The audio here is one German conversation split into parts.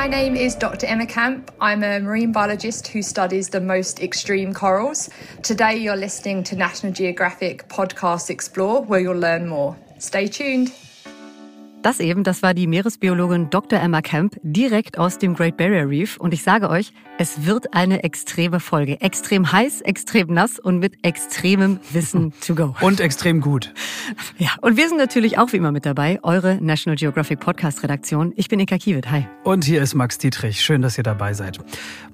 my name is Dr. Emma Camp. I'm a marine biologist who studies the most extreme corals. Today you're listening to National Geographic Podcast Explore, where you'll learn more. Stay tuned. Das eben, das war die Meeresbiologin Dr. Emma Camp direkt aus dem Great Barrier Reef. Und ich sage euch, es wird eine extreme Folge. Extrem heiß, extrem nass und mit extremem Wissen to go. Und extrem gut. Ja, und wir sind natürlich auch wie immer mit dabei, eure National Geographic Podcast Redaktion. Ich bin Eka Kiewit. Hi. Und hier ist Max Dietrich. Schön, dass ihr dabei seid.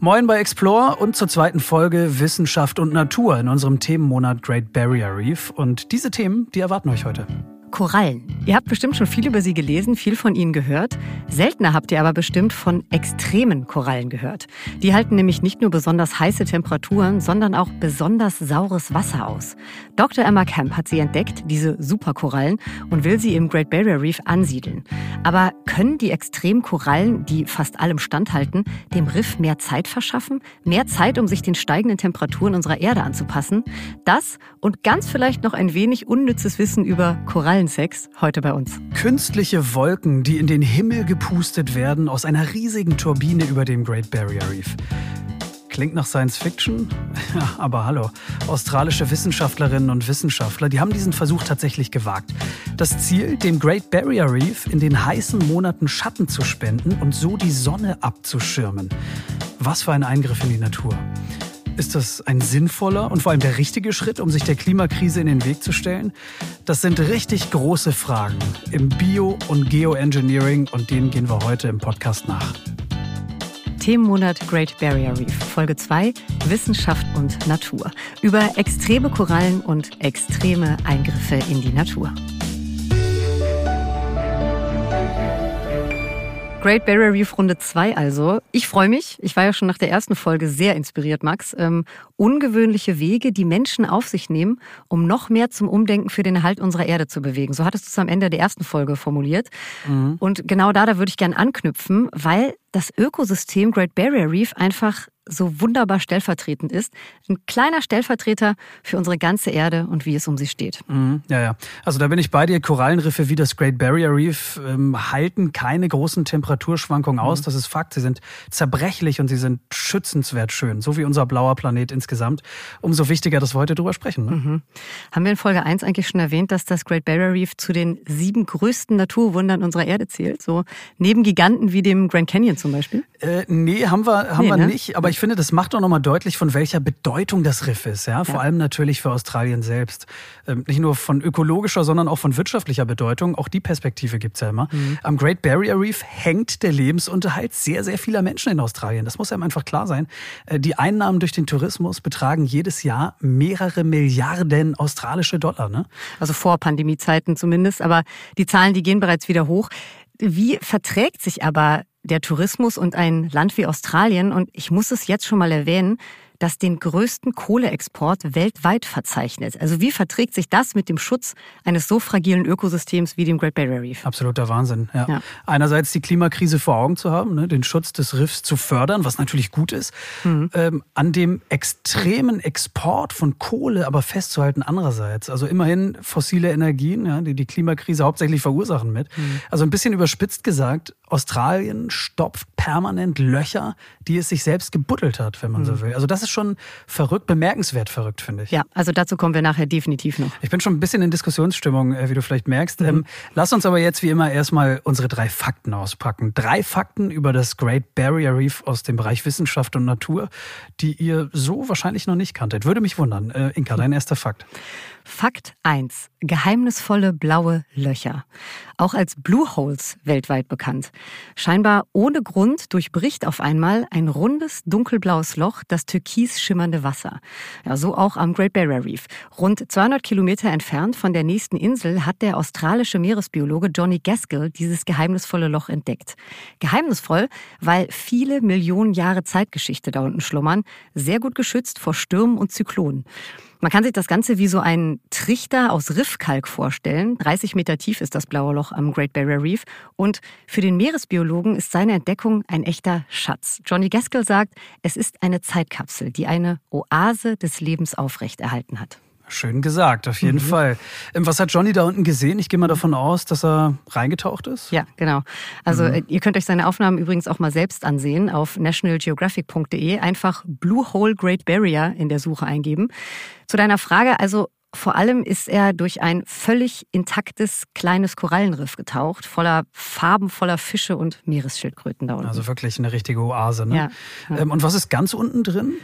Moin bei Explore und zur zweiten Folge Wissenschaft und Natur in unserem Themenmonat Great Barrier Reef. Und diese Themen, die erwarten euch heute. Korallen. Ihr habt bestimmt schon viel über sie gelesen, viel von ihnen gehört. Seltener habt ihr aber bestimmt von extremen Korallen gehört. Die halten nämlich nicht nur besonders heiße Temperaturen, sondern auch besonders saures Wasser aus. Dr. Emma Camp hat sie entdeckt, diese Superkorallen, und will sie im Great Barrier Reef ansiedeln. Aber können die extremen Korallen, die fast allem standhalten, dem Riff mehr Zeit verschaffen? Mehr Zeit, um sich den steigenden Temperaturen unserer Erde anzupassen? Das und ganz vielleicht noch ein wenig unnützes Wissen über Korallensex heute bei uns. Künstliche Wolken, die in den Himmel gepustet werden aus einer riesigen Turbine über dem Great Barrier Reef. Klingt nach Science Fiction? Ja, aber hallo. Australische Wissenschaftlerinnen und Wissenschaftler, die haben diesen Versuch tatsächlich gewagt. Das Ziel, dem Great Barrier Reef in den heißen Monaten Schatten zu spenden und so die Sonne abzuschirmen. Was für ein Eingriff in die Natur. Ist das ein sinnvoller und vor allem der richtige Schritt, um sich der Klimakrise in den Weg zu stellen? Das sind richtig große Fragen im Bio- und Geoengineering und denen gehen wir heute im Podcast nach. Themenmonat Great Barrier Reef, Folge 2 Wissenschaft und Natur. Über extreme Korallen und extreme Eingriffe in die Natur. Great Barrier Reef Runde 2 also. Ich freue mich. Ich war ja schon nach der ersten Folge sehr inspiriert, Max. Ähm, ungewöhnliche Wege, die Menschen auf sich nehmen, um noch mehr zum Umdenken für den Erhalt unserer Erde zu bewegen. So hattest du es am Ende der ersten Folge formuliert. Mhm. Und genau da, da würde ich gerne anknüpfen, weil das Ökosystem Great Barrier Reef einfach so wunderbar stellvertretend ist. Ein kleiner Stellvertreter für unsere ganze Erde und wie es um sie steht. Mhm, ja, ja. Also da bin ich bei dir. Korallenriffe wie das Great Barrier Reef ähm, halten keine großen Temperaturschwankungen aus. Mhm. Das ist Fakt. Sie sind zerbrechlich und sie sind schützenswert schön. So wie unser blauer Planet insgesamt. Umso wichtiger, dass wir heute drüber sprechen. Ne? Mhm. Haben wir in Folge 1 eigentlich schon erwähnt, dass das Great Barrier Reef zu den sieben größten Naturwundern unserer Erde zählt? So neben Giganten wie dem Grand Canyon zum Beispiel? Äh, nee, haben wir, haben nee, wir ne? nicht. Aber ich finde, das macht doch nochmal deutlich, von welcher Bedeutung das Riff ist. Ja? Vor ja. allem natürlich für Australien selbst. Ähm, nicht nur von ökologischer, sondern auch von wirtschaftlicher Bedeutung. Auch die Perspektive gibt's ja immer. Mhm. Am Great Barrier Reef hängt der Lebensunterhalt sehr, sehr vieler Menschen in Australien. Das muss einem einfach klar sein. Äh, die Einnahmen durch den Tourismus betragen jedes Jahr mehrere Milliarden australische Dollar. Ne? Also vor Pandemiezeiten zumindest. Aber die Zahlen, die gehen bereits wieder hoch. Wie verträgt sich aber der Tourismus und ein Land wie Australien, und ich muss es jetzt schon mal erwähnen, das den größten Kohleexport weltweit verzeichnet. Also wie verträgt sich das mit dem Schutz eines so fragilen Ökosystems wie dem Great Barrier Reef? Absoluter Wahnsinn. Ja. ja. Einerseits die Klimakrise vor Augen zu haben, ne, den Schutz des Riffs zu fördern, was natürlich gut ist, mhm. ähm, an dem extremen Export von Kohle aber festzuhalten andererseits. Also immerhin fossile Energien, ja, die die Klimakrise hauptsächlich verursachen mit. Mhm. Also ein bisschen überspitzt gesagt, Australien stopft permanent Löcher, die es sich selbst gebuddelt hat, wenn man mhm. so will. Also das ist schon verrückt, bemerkenswert verrückt, finde ich. Ja, also dazu kommen wir nachher definitiv noch. Ich bin schon ein bisschen in Diskussionsstimmung, äh, wie du vielleicht merkst. Mhm. Ähm, lass uns aber jetzt wie immer erstmal unsere drei Fakten auspacken. Drei Fakten über das Great Barrier Reef aus dem Bereich Wissenschaft und Natur, die ihr so wahrscheinlich noch nicht kanntet. Würde mich wundern. Äh, Inka, dein erster Fakt. Fakt 1. Geheimnisvolle blaue Löcher. Auch als Blue Holes weltweit bekannt. Scheinbar ohne Grund durchbricht auf einmal ein rundes, dunkelblaues Loch das türkis schimmernde Wasser. Ja, so auch am Great Barrier Reef. Rund 200 Kilometer entfernt von der nächsten Insel hat der australische Meeresbiologe Johnny Gaskell dieses geheimnisvolle Loch entdeckt. Geheimnisvoll, weil viele Millionen Jahre Zeitgeschichte da unten schlummern, sehr gut geschützt vor Stürmen und Zyklonen. Man kann sich das Ganze wie so ein Trichter aus Riffkalk vorstellen. 30 Meter tief ist das blaue Loch am Great Barrier Reef. Und für den Meeresbiologen ist seine Entdeckung ein echter Schatz. Johnny Gaskell sagt, es ist eine Zeitkapsel, die eine Oase des Lebens aufrechterhalten hat. Schön gesagt, auf jeden mhm. Fall. Ähm, was hat Johnny da unten gesehen? Ich gehe mal davon aus, dass er reingetaucht ist. Ja, genau. Also mhm. Äh, ihr könnt euch seine Aufnahmen übrigens auch mal selbst ansehen auf nationalgeographic.de. Einfach Blue Hole Great Barrier in der Suche eingeben. Zu deiner Frage, also vor allem ist er durch ein völlig intaktes kleines Korallenriff getaucht, voller Farben, voller Fische und Meeresschildkröten da unten. Also wirklich eine richtige Oase. Ne? Ja, ja. Ähm, und was ist ganz unten drin?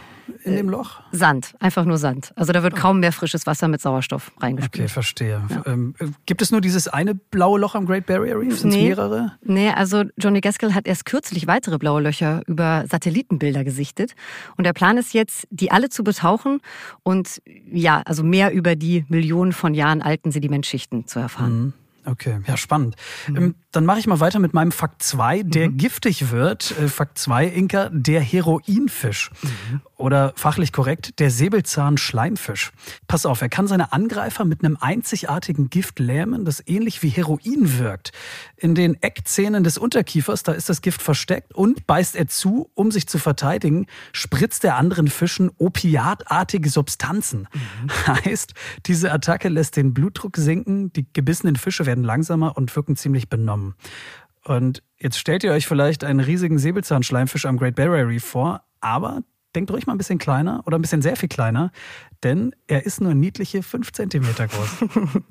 In dem Loch? Sand, einfach nur Sand. Also da wird kaum mehr frisches Wasser mit Sauerstoff reingespült. Okay, verstehe. Ja. Ähm, gibt es nur dieses eine blaue Loch am Great Barrier Reef? Sind es nee, mehrere? Nee, also Johnny Gaskell hat erst kürzlich weitere blaue Löcher über Satellitenbilder gesichtet. Und der Plan ist jetzt, die alle zu betauchen und ja, also mehr über die Millionen von Jahren alten Sedimentschichten zu erfahren. Mhm. Okay, ja, spannend. Mhm. Ähm, dann mache ich mal weiter mit meinem Fakt 2, der mhm. giftig wird. Äh, Fakt 2, Inka, der Heroinfisch. Mhm. Oder fachlich korrekt, der Säbelzahn-Schleimfisch. Pass auf, er kann seine Angreifer mit einem einzigartigen Gift lähmen, das ähnlich wie Heroin wirkt. In den Eckzähnen des Unterkiefers, da ist das Gift versteckt und beißt er zu, um sich zu verteidigen, spritzt er anderen Fischen opiatartige Substanzen. Mhm. Heißt, diese Attacke lässt den Blutdruck sinken, die gebissenen Fische werden langsamer und wirken ziemlich benommen. Und jetzt stellt ihr euch vielleicht einen riesigen Säbelzahnschleimfisch am Great Barrier Reef vor, aber denkt ruhig mal ein bisschen kleiner oder ein bisschen sehr viel kleiner, denn er ist nur niedliche fünf Zentimeter groß.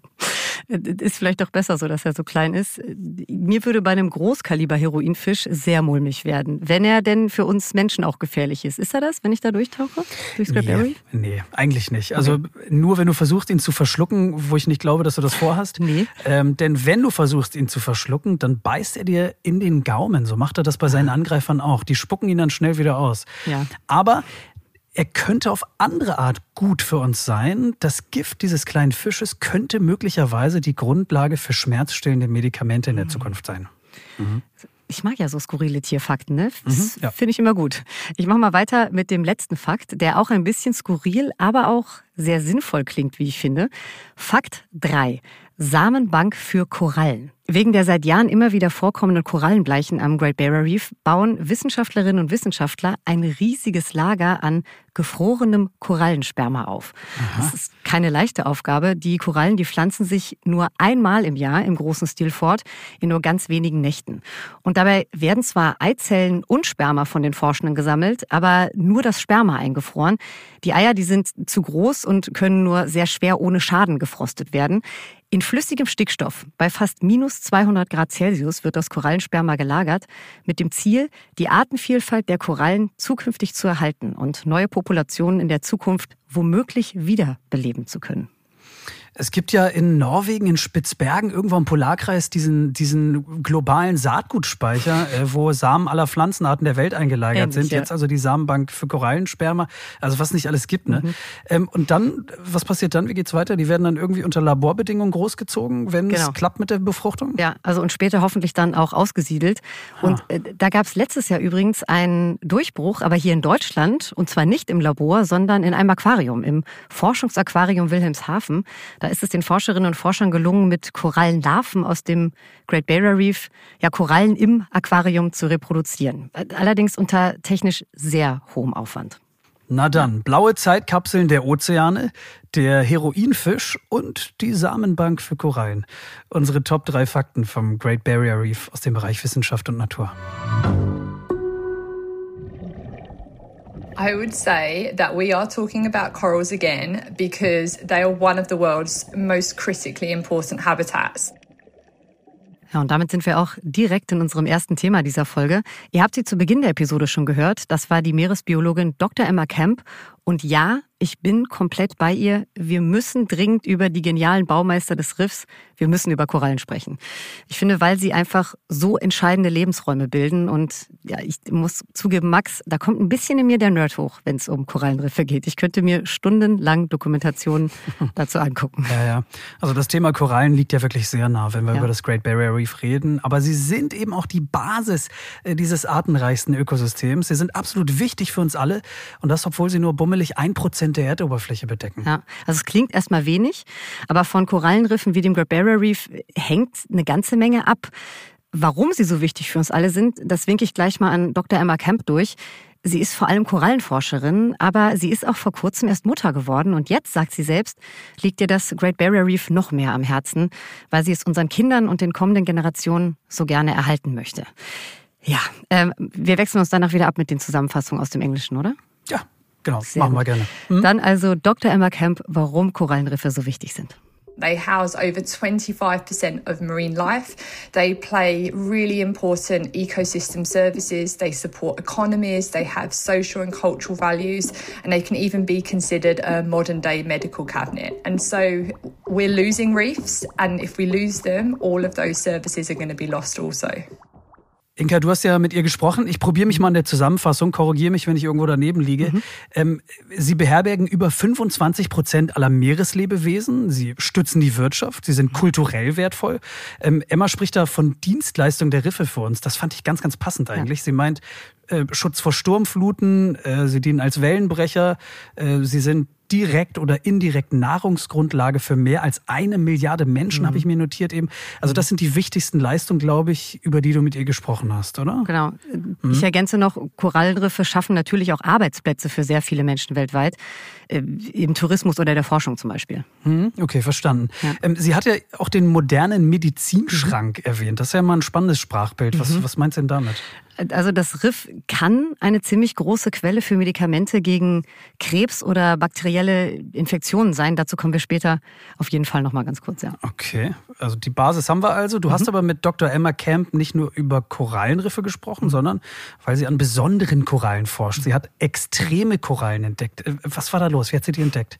ist vielleicht doch besser so, dass er so klein ist. Mir würde bei einem Großkaliber-Heroinfisch sehr mulmig werden, wenn er denn für uns Menschen auch gefährlich ist. Ist er das, wenn ich da durchtauche? Durch nee, nee, eigentlich nicht. Also okay. nur wenn du versuchst, ihn zu verschlucken, wo ich nicht glaube, dass du das vorhast. Nee. Ähm, denn wenn du versuchst, ihn zu verschlucken, dann beißt er dir in den Gaumen. So macht er das bei seinen ah. Angreifern auch. Die spucken ihn dann schnell wieder aus. Ja. Aber er könnte auf andere Art gut für uns sein. Das Gift dieses kleinen Fisches könnte möglicherweise die Grundlage für schmerzstillende Medikamente in der mhm. Zukunft sein. Mhm. Ich mag ja so skurrile Tierfakten, ne? Mhm, ja. Finde ich immer gut. Ich mache mal weiter mit dem letzten Fakt, der auch ein bisschen skurril, aber auch sehr sinnvoll klingt, wie ich finde. Fakt 3. Samenbank für Korallen. Wegen der seit Jahren immer wieder vorkommenden Korallenbleichen am Great Barrier Reef bauen Wissenschaftlerinnen und Wissenschaftler ein riesiges Lager an gefrorenem Korallensperma auf. Aha. Das ist keine leichte Aufgabe. Die Korallen, die pflanzen sich nur einmal im Jahr im großen Stil fort, in nur ganz wenigen Nächten. Und dabei werden zwar Eizellen und Sperma von den Forschenden gesammelt, aber nur das Sperma eingefroren. Die Eier, die sind zu groß und können nur sehr schwer ohne Schaden gefrostet werden. In flüssigem Stickstoff bei fast minus 200 Grad Celsius wird das Korallensperma gelagert, mit dem Ziel, die Artenvielfalt der Korallen zukünftig zu erhalten und neue Populationen in der Zukunft womöglich wiederbeleben zu können. Es gibt ja in Norwegen, in Spitzbergen, irgendwo im Polarkreis, diesen, diesen globalen Saatgutspeicher, äh, wo Samen aller Pflanzenarten der Welt eingelagert Ähnlich, sind. Ja. Jetzt also die Samenbank für Korallensperma, also was nicht alles gibt. Ne? Mhm. Ähm, und dann, was passiert dann? Wie geht's weiter? Die werden dann irgendwie unter Laborbedingungen großgezogen, wenn genau. es klappt mit der Befruchtung? Ja, also und später hoffentlich dann auch ausgesiedelt. Und äh, da gab es letztes Jahr übrigens einen Durchbruch, aber hier in Deutschland, und zwar nicht im Labor, sondern in einem Aquarium, im Forschungsaquarium Wilhelmshaven. Da ist es den Forscherinnen und Forschern gelungen, mit Korallenlarven aus dem Great Barrier Reef ja Korallen im Aquarium zu reproduzieren. Allerdings unter technisch sehr hohem Aufwand. Na dann, blaue Zeitkapseln der Ozeane, der Heroinfisch und die Samenbank für Korallen. Unsere Top 3 Fakten vom Great Barrier Reef aus dem Bereich Wissenschaft und Natur. I would say that we are talking about corals again because they are one of the world's most critically important habitats. Ja, und damit sind wir auch direkt in unserem ersten Thema dieser Folge. Ihr habt sie zu Beginn der Episode schon gehört. Das war die Meeresbiologin Dr. Emma Kemp. Und ja, ich bin komplett bei ihr. Wir müssen dringend über die genialen Baumeister des Riffs, wir müssen über Korallen sprechen. Ich finde, weil sie einfach so entscheidende Lebensräume bilden. Und ja, ich muss zugeben, Max, da kommt ein bisschen in mir der Nerd hoch, wenn es um Korallenriffe geht. Ich könnte mir stundenlang Dokumentationen dazu angucken. Ja, ja. Also das Thema Korallen liegt ja wirklich sehr nah, wenn wir ja. über das Great Barrier Reef reden. Aber sie sind eben auch die Basis äh, dieses artenreichsten Ökosystems. Sie sind absolut wichtig für uns alle. Und das, obwohl sie nur bummelig ein Prozent der Erdoberfläche bedecken. Ja, also es klingt erstmal wenig, aber von Korallenriffen wie dem Great Barrier Reef hängt eine ganze Menge ab. Warum sie so wichtig für uns alle sind, das winke ich gleich mal an Dr. Emma Kemp durch. Sie ist vor allem Korallenforscherin, aber sie ist auch vor kurzem erst Mutter geworden und jetzt, sagt sie selbst, liegt ihr das Great Barrier Reef noch mehr am Herzen, weil sie es unseren Kindern und den kommenden Generationen so gerne erhalten möchte. Ja, ähm, wir wechseln uns danach wieder ab mit den Zusammenfassungen aus dem Englischen, oder? Genau, Sehr machen gut. wir gerne. Hm? Dann also Dr. Emma Camp, warum Korallenriffe so wichtig sind. They house over 25% of marine life. They play really important ecosystem services. They support economies. They have social and cultural values. And they can even be considered a modern day medical cabinet. And so we're losing reefs. And if we lose them, all of those services are going to be lost also. Inka, du hast ja mit ihr gesprochen. Ich probiere mich mal in der Zusammenfassung, korrigiere mich, wenn ich irgendwo daneben liege. Mhm. Ähm, sie beherbergen über 25 Prozent aller Meereslebewesen. Sie stützen die Wirtschaft. Sie sind kulturell wertvoll. Ähm, Emma spricht da von Dienstleistung der Riffe für uns. Das fand ich ganz, ganz passend eigentlich. Ja. Sie meint, äh, Schutz vor Sturmfluten, äh, sie dienen als Wellenbrecher, äh, sie sind direkt oder indirekt Nahrungsgrundlage für mehr als eine Milliarde Menschen, mhm. habe ich mir notiert eben. Also das sind die wichtigsten Leistungen, glaube ich, über die du mit ihr gesprochen hast, oder? Genau. Mhm. Ich ergänze noch, Korallenriffe schaffen natürlich auch Arbeitsplätze für sehr viele Menschen weltweit, äh, im Tourismus oder der Forschung zum Beispiel. Mhm. Okay, verstanden. Ja. Ähm, sie hat ja auch den modernen Medizinschrank mhm. erwähnt. Das ist ja mal ein spannendes Sprachbild. Was, mhm. was meinst du denn damit? Also das Riff kann eine ziemlich große Quelle für Medikamente gegen Krebs oder bakterielle Infektionen sein. Dazu kommen wir später auf jeden Fall noch mal ganz kurz. Ja. Okay, also die Basis haben wir also. Du mhm. hast aber mit Dr. Emma Camp nicht nur über Korallenriffe gesprochen, mhm. sondern weil sie an besonderen Korallen forscht. Sie hat extreme Korallen entdeckt. Äh, was war da los? Wie hat sie die entdeckt?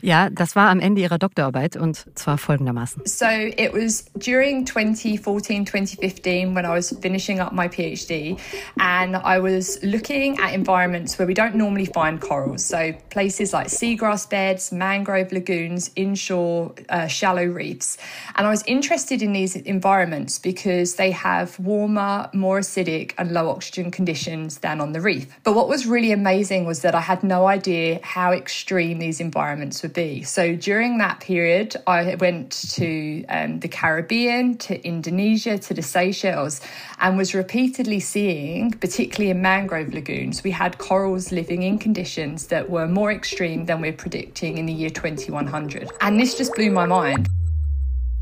Ja, das war am Ende ihrer Doktorarbeit und zwar folgendermaßen. So it was during 2014, 2015 when I was finishing up my PhD. And I was looking at environments where we don't normally find corals. So places like seagrass beds, mangrove lagoons, inshore uh, shallow reefs. And I was interested in these environments because they have warmer, more acidic, and low oxygen conditions than on the reef. But what was really amazing was that I had no idea how extreme these environments would be. So during that period, I went to um, the Caribbean, to Indonesia, to the Seychelles, and was repeatedly seeing seeing, particularly in mangrove lagoons, we had corals living in conditions that were more extreme than we're predicting in the year 2100. And this just blew my mind.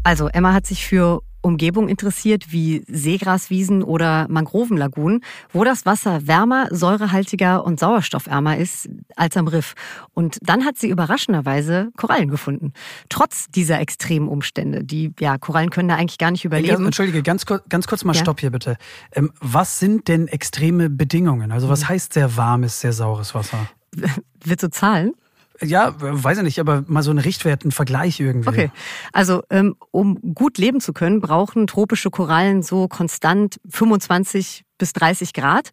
Also Emma hat sich für Umgebung interessiert, wie Seegraswiesen oder Mangrovenlagunen, wo das Wasser wärmer, säurehaltiger und sauerstoffärmer ist als am Riff. Und dann hat sie überraschenderweise Korallen gefunden. Trotz dieser extremen Umstände. Die, ja, Korallen können da eigentlich gar nicht überleben. Entschuldige, ganz, ganz kurz mal ja? Stopp hier bitte. Ähm, was sind denn extreme Bedingungen? Also was mhm. heißt sehr warmes, sehr saures Wasser? Willst du Zahlen? Ja, weiß ich nicht, aber mal so ein Richtwert, ein Vergleich irgendwie. Okay, also ähm, um gut leben zu können, brauchen tropische Korallen so konstant 25 bis 30 Grad.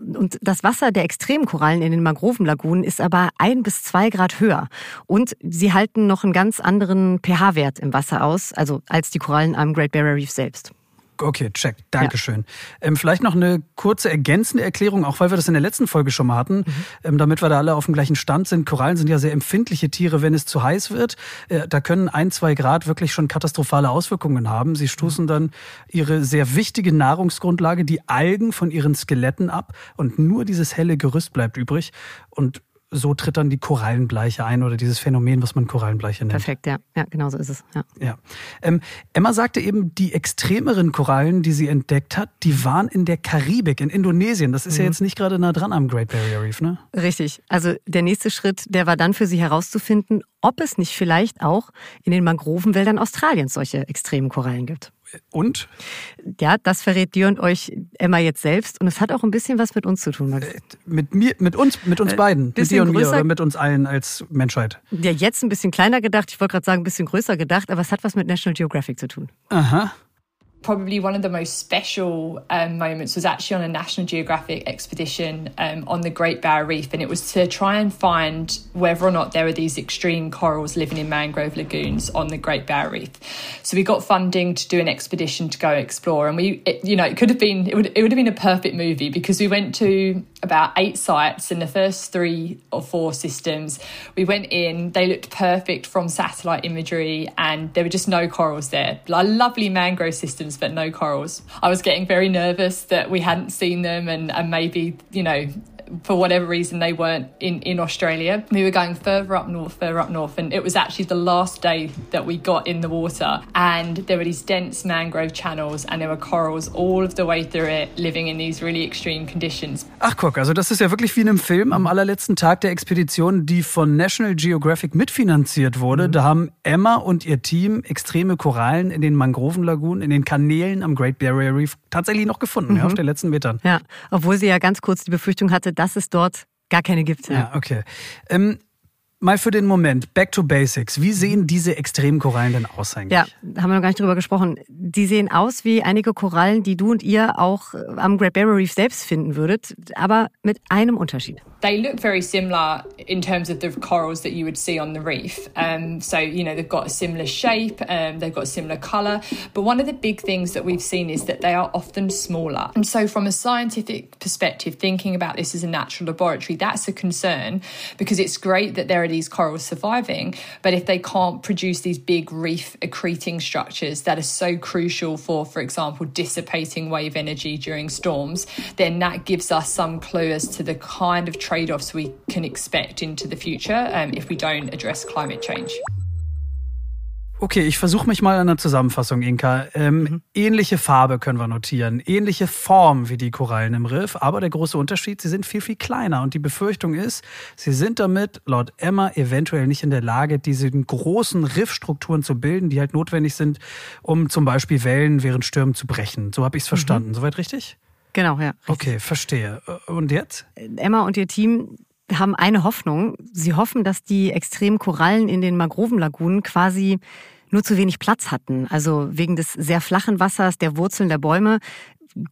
Und das Wasser der Extremkorallen in den Mangrovenlagunen ist aber ein bis zwei Grad höher. Und sie halten noch einen ganz anderen pH-Wert im Wasser aus, also als die Korallen am Great Barrier Reef selbst. Okay, check. Dankeschön. Ja. Ähm, vielleicht noch eine kurze ergänzende Erklärung, auch weil wir das in der letzten Folge schon mal hatten, mhm. ähm, damit wir da alle auf dem gleichen Stand sind. Korallen sind ja sehr empfindliche Tiere, wenn es zu heiß wird. Äh, da können ein, zwei Grad wirklich schon katastrophale Auswirkungen haben. Sie stoßen mhm. dann ihre sehr wichtige Nahrungsgrundlage, die Algen, von ihren Skeletten ab und nur dieses helle Gerüst bleibt übrig. Und so tritt dann die Korallenbleiche ein oder dieses Phänomen, was man Korallenbleiche nennt. Perfekt, ja. Ja, genau so ist es. Ja. ja. Ähm, Emma sagte eben, die extremeren Korallen, die sie entdeckt hat, die waren in der Karibik, in Indonesien. Das ist mhm. ja jetzt nicht gerade nah dran am Great Barrier Reef, ne? Richtig. Also der nächste Schritt, der war dann für sie herauszufinden, ob es nicht vielleicht auch in den Mangrovenwäldern Australiens solche extremen Korallen gibt. Und? Ja, das verrät dir und euch Emma jetzt selbst. Und es hat auch ein bisschen was mit uns zu tun, Max. Äh, mit mir, mit uns, mit uns äh, beiden. Mit dir und größer, mir oder mit uns allen als Menschheit. Ja, jetzt ein bisschen kleiner gedacht. Ich wollte gerade sagen, ein bisschen größer gedacht, aber es hat was mit National Geographic zu tun. Aha. Probably one of the most special um, moments was actually on a National Geographic expedition um, on the Great Barrier Reef, and it was to try and find whether or not there were these extreme corals living in mangrove lagoons on the Great Barrier Reef. So we got funding to do an expedition to go explore, and we, it, you know, it could have been it would it would have been a perfect movie because we went to about eight sites in the first three or four systems. We went in; they looked perfect from satellite imagery, and there were just no corals there. Lovely mangrove systems but no corals. I was getting very nervous that we hadn't seen them and, and maybe, you know, for whatever reason they weren't in, in Australia. We were going further up north, further up north, and it was actually the last day that we got in the water. And there were these dense mangrove channels, and there were corals all of the way through it, living in these really extreme conditions. Ach guck, also das ist ja wirklich wie in einem Film am allerletzten Tag der Expedition, die von National Geographic mitfinanziert wurde. Mhm. Da haben Emma und ihr Team extreme Korallen in den Mangrovenlagunen, in den Kanälen am Great Barrier Reef tatsächlich noch gefunden, mhm. ja, auf den letzten Metern. Ja, obwohl sie ja ganz kurz die Befürchtung hatte, dass es dort gar keine gibt. Ja, okay. Ähm, Mal für den Moment, back to basics. Wie sehen diese extremen Korallen denn aus eigentlich? Ja, haben wir noch gar nicht drüber gesprochen. Die sehen aus wie einige Korallen, die du und ihr auch am Great Barrier Reef selbst finden würdet, aber mit einem Unterschied. They look very similar in terms of the corals that you would see on the reef. Um, so, you know, they've got a similar shape, um, they've got a similar colour. But one of the big things that we've seen is that they are often smaller. And so, from a scientific perspective, thinking about this as a natural laboratory, that's a concern because it's great that there are these corals surviving. But if they can't produce these big reef accreting structures that are so crucial for, for example, dissipating wave energy during storms, then that gives us some clue as to the kind of trade offs we can expect into the future um, if we don't address climate change. Okay, ich versuche mich mal an der Zusammenfassung, Inka. Ähm, mhm. Ähnliche Farbe können wir notieren, ähnliche Form wie die Korallen im Riff, aber der große Unterschied, sie sind viel, viel kleiner. Und die Befürchtung ist, sie sind damit laut Emma eventuell nicht in der Lage, diese großen Riffstrukturen zu bilden, die halt notwendig sind, um zum Beispiel Wellen während Stürmen zu brechen. So habe ich es mhm. verstanden. Mhm. Soweit richtig? Genau, ja. Richtig. Okay, verstehe. Und jetzt? Emma und ihr Team haben eine Hoffnung. Sie hoffen, dass die extremen Korallen in den Mangrovenlagunen quasi nur zu wenig Platz hatten. Also wegen des sehr flachen Wassers, der Wurzeln der Bäume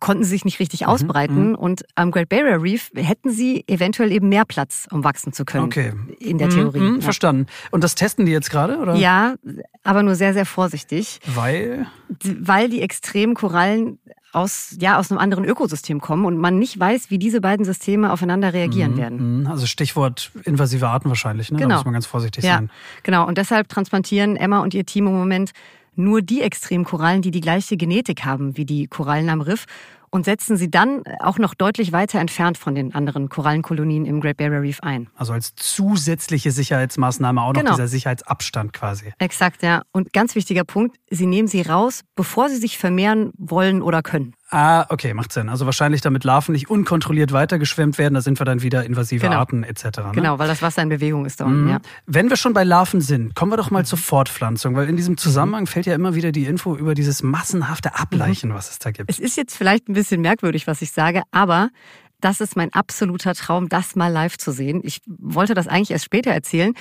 konnten sie sich nicht richtig mhm, ausbreiten. Mhm. Und am Great Barrier Reef hätten sie eventuell eben mehr Platz, um wachsen zu können. Okay. In der Theorie. Mhm, ja. Verstanden. Und das testen die jetzt gerade, oder? Ja, aber nur sehr, sehr vorsichtig. Weil? Weil die extremen Korallen aus, ja, aus einem anderen Ökosystem kommen und man nicht weiß, wie diese beiden Systeme aufeinander reagieren mhm, werden. Mhm. Also Stichwort invasive Arten wahrscheinlich, ne? Genau. Da muss man ganz vorsichtig ja, sein. Genau, und deshalb transplantieren Emma und ihr Team im Moment nur die Extremkorallen, die die gleiche Genetik haben wie die Korallen am Riff und setzen sie dann auch noch deutlich weiter entfernt von den anderen Korallenkolonien im Great Barrier Reef ein. Also als zusätzliche Sicherheitsmaßnahme auch genau. noch dieser Sicherheitsabstand quasi. Exakt, ja. Und ganz wichtiger Punkt, sie nehmen sie raus, bevor sie sich vermehren wollen oder können. Ah, okay, macht Sinn. Also wahrscheinlich damit Larven nicht unkontrolliert weitergeschwemmt werden, da sind wir dann wieder invasive genau. Arten etc. Ne? Genau, weil das Wasser in Bewegung ist da unten, mhm. ja. Wenn wir schon bei Larven sind, kommen wir doch mal zur Fortpflanzung, weil in diesem Zusammenhang fällt ja immer wieder die Info über dieses massenhafte Ableichen, mhm. was es da gibt. Es ist jetzt vielleicht ein bisschen merkwürdig, was ich sage, aber das ist mein absoluter Traum, das mal live zu sehen. Ich wollte das eigentlich erst später erzählen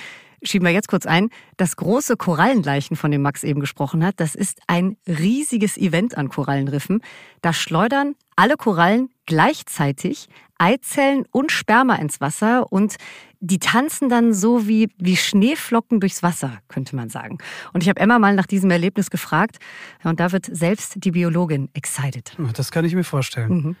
schieben wir jetzt kurz ein, das große Korallenleichen, von dem Max eben gesprochen hat, das ist ein riesiges Event an Korallenriffen. Da schleudern alle Korallen gleichzeitig Eizellen und Sperma ins Wasser und die tanzen dann so wie, wie Schneeflocken durchs Wasser, könnte man sagen. Und ich habe Emma mal nach diesem Erlebnis gefragt und da wird selbst die Biologin excited. Das kann ich mir vorstellen. Mhm.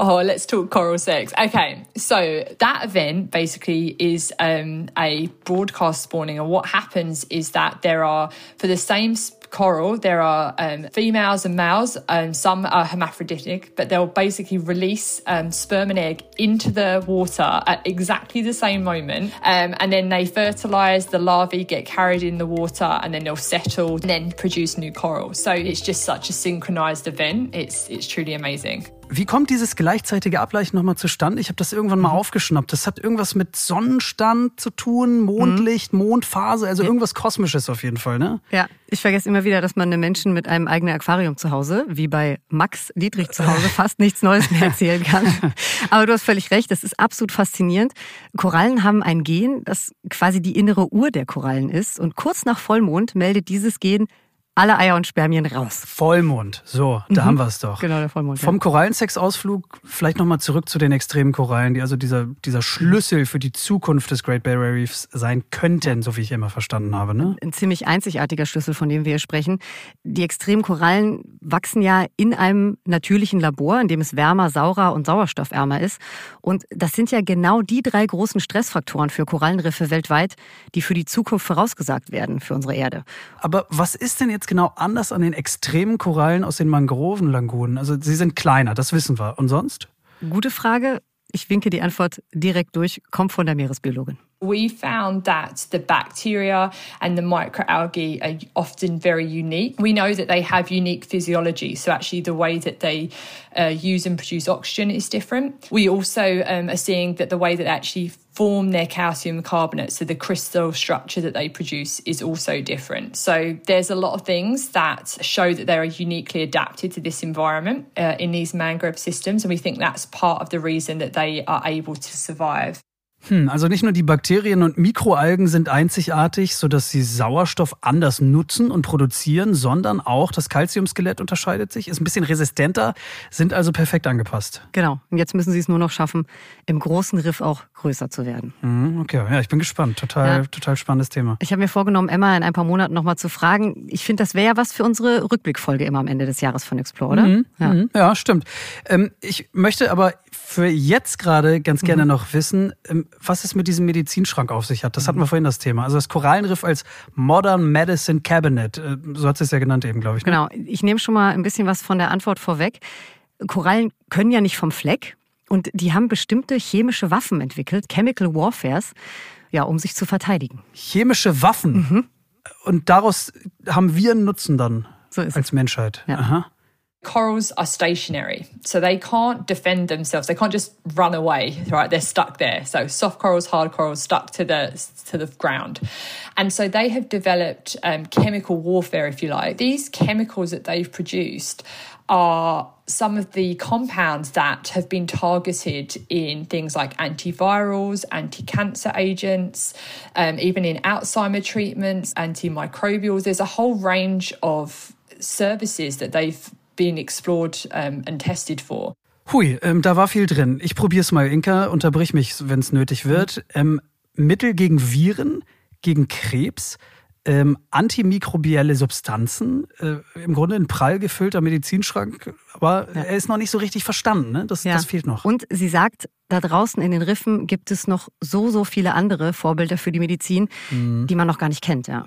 Oh, let's talk coral sex. Okay, so that event basically is um, a broadcast spawning, and what happens is that there are for the same coral, there are um, females and males. Um, some are hermaphroditic, but they'll basically release um, sperm and egg into the water at exactly the same moment. Um, and then they fertilize, the larvae get carried in the water, and then they'll settle and then produce new coral. So it's just such a synchronized event. It's, it's truly amazing. Wie kommt dieses gleichzeitige Ableichen nochmal zustande? Ich habe das irgendwann mal mhm. aufgeschnappt. Das hat irgendwas mit Sonnenstand zu tun, Mondlicht, mhm. Mondphase, also irgendwas Kosmisches auf jeden Fall, ne? Ja, ich vergesse immer wieder, dass man einem Menschen mit einem eigenen Aquarium zu Hause, wie bei Max Dietrich zu Hause, fast nichts Neues mehr erzählen kann. Aber du hast völlig recht, das ist absolut faszinierend. Korallen haben ein Gen, das quasi die innere Uhr der Korallen ist. Und kurz nach Vollmond meldet dieses Gen alle Eier und Spermien raus. Vollmond, so, da mhm. haben wir es doch. Genau, der Vollmond. Vom ja. Korallensexausflug vielleicht nochmal zurück zu den extremen Korallen, die also dieser, dieser Schlüssel für die Zukunft des Great Barrier Reefs sein könnten, so wie ich immer verstanden habe. Ne? Ein ziemlich einzigartiger Schlüssel, von dem wir hier sprechen. Die extremen Korallen wachsen ja in einem natürlichen Labor, in dem es wärmer, saurer und sauerstoffärmer ist. Und das sind ja genau die drei großen Stressfaktoren für Korallenriffe weltweit, die für die Zukunft vorausgesagt werden für unsere Erde. Aber was ist denn jetzt jetzt genau anders an den extremen Korallen aus den Mangrovenlagunen? Also sie sind kleiner, das wissen wir. Und sonst? Gute Frage. Ich winke die Antwort direkt durch, kommt von der Meeresbiologin. We found that the bacteria and the microalgae are often very unique. We know that they have unique physiology. So, actually, the way that they uh, use and produce oxygen is different. We also um, are seeing that the way that they actually form their calcium carbonate, so the crystal structure that they produce, is also different. So, there's a lot of things that show that they're uniquely adapted to this environment uh, in these mangrove systems. And we think that's part of the reason that they are able to survive. Hm, also nicht nur die Bakterien und Mikroalgen sind einzigartig, sodass sie Sauerstoff anders nutzen und produzieren, sondern auch das Calciumskelett unterscheidet sich, ist ein bisschen resistenter, sind also perfekt angepasst. Genau. Und jetzt müssen sie es nur noch schaffen, im großen Riff auch größer zu werden. Mhm, okay, ja, ich bin gespannt. Total, ja. total spannendes Thema. Ich habe mir vorgenommen, Emma in ein paar Monaten nochmal zu fragen. Ich finde, das wäre ja was für unsere Rückblickfolge immer am Ende des Jahres von Explore, oder? Mhm, ja. Mhm, ja. stimmt. Ähm, ich möchte aber für jetzt gerade ganz gerne mhm. noch wissen, ähm, was es mit diesem Medizinschrank auf sich hat. Das hatten wir vorhin das Thema. Also das Korallenriff als Modern Medicine Cabinet, äh, so hat es ja genannt eben, glaube ich. Ne? Genau. Ich nehme schon mal ein bisschen was von der Antwort vorweg. Korallen können ja nicht vom Fleck und die haben bestimmte chemische Waffen entwickelt, Chemical Warfares, ja, um sich zu verteidigen. Chemische Waffen? Mhm. Und daraus haben wir einen Nutzen dann so als Menschheit. Ja. Aha. corals are stationary, so they can't defend themselves. They can't just run away, right? They're stuck there. So soft corals, hard corals, stuck to the to the ground, and so they have developed um, chemical warfare, if you like. These chemicals that they've produced are some of the compounds that have been targeted in things like antivirals, anti cancer agents, um, even in Alzheimer treatments, antimicrobials. There's a whole range of services that they've been explored um, and tested for. Hui, ähm, da war viel drin. Ich probier's mal, Inka, unterbrich mich, wenn es nötig wird. Ähm, Mittel gegen Viren, gegen Krebs, ähm, antimikrobielle Substanzen, äh, im Grunde ein prall gefüllter Medizinschrank, aber ja. er ist noch nicht so richtig verstanden, ne? das, ja. das fehlt noch. Und sie sagt, da draußen in den Riffen gibt es noch so, so viele andere Vorbilder für die Medizin, mhm. die man noch gar nicht kennt, ja.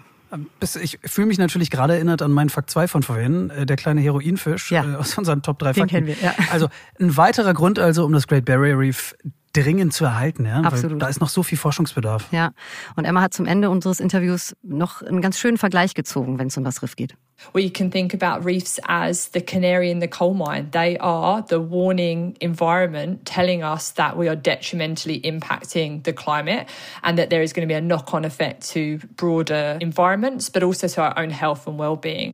Ich fühle mich natürlich gerade erinnert an meinen Fakt 2 von vorhin, äh, der kleine Heroinfisch ja. Äh, aus unseren Top 3 Den Fakten. kennen wir, ja. Also ein weiterer Grund also, um das Great Barrier Reef dringend zu erhalten. Ja? Absolut. Weil da ist noch so viel Forschungsbedarf. Ja, und Emma hat zum Ende unseres Interviews noch einen ganz schönen Vergleich gezogen, wenn es um das Riff geht. We can think about reefs as the canary in the coal mine. They are the warning environment telling us that we are detrimentally impacting the climate and that there is going to be a knock on effect to broader environments, but also to our own health and well being.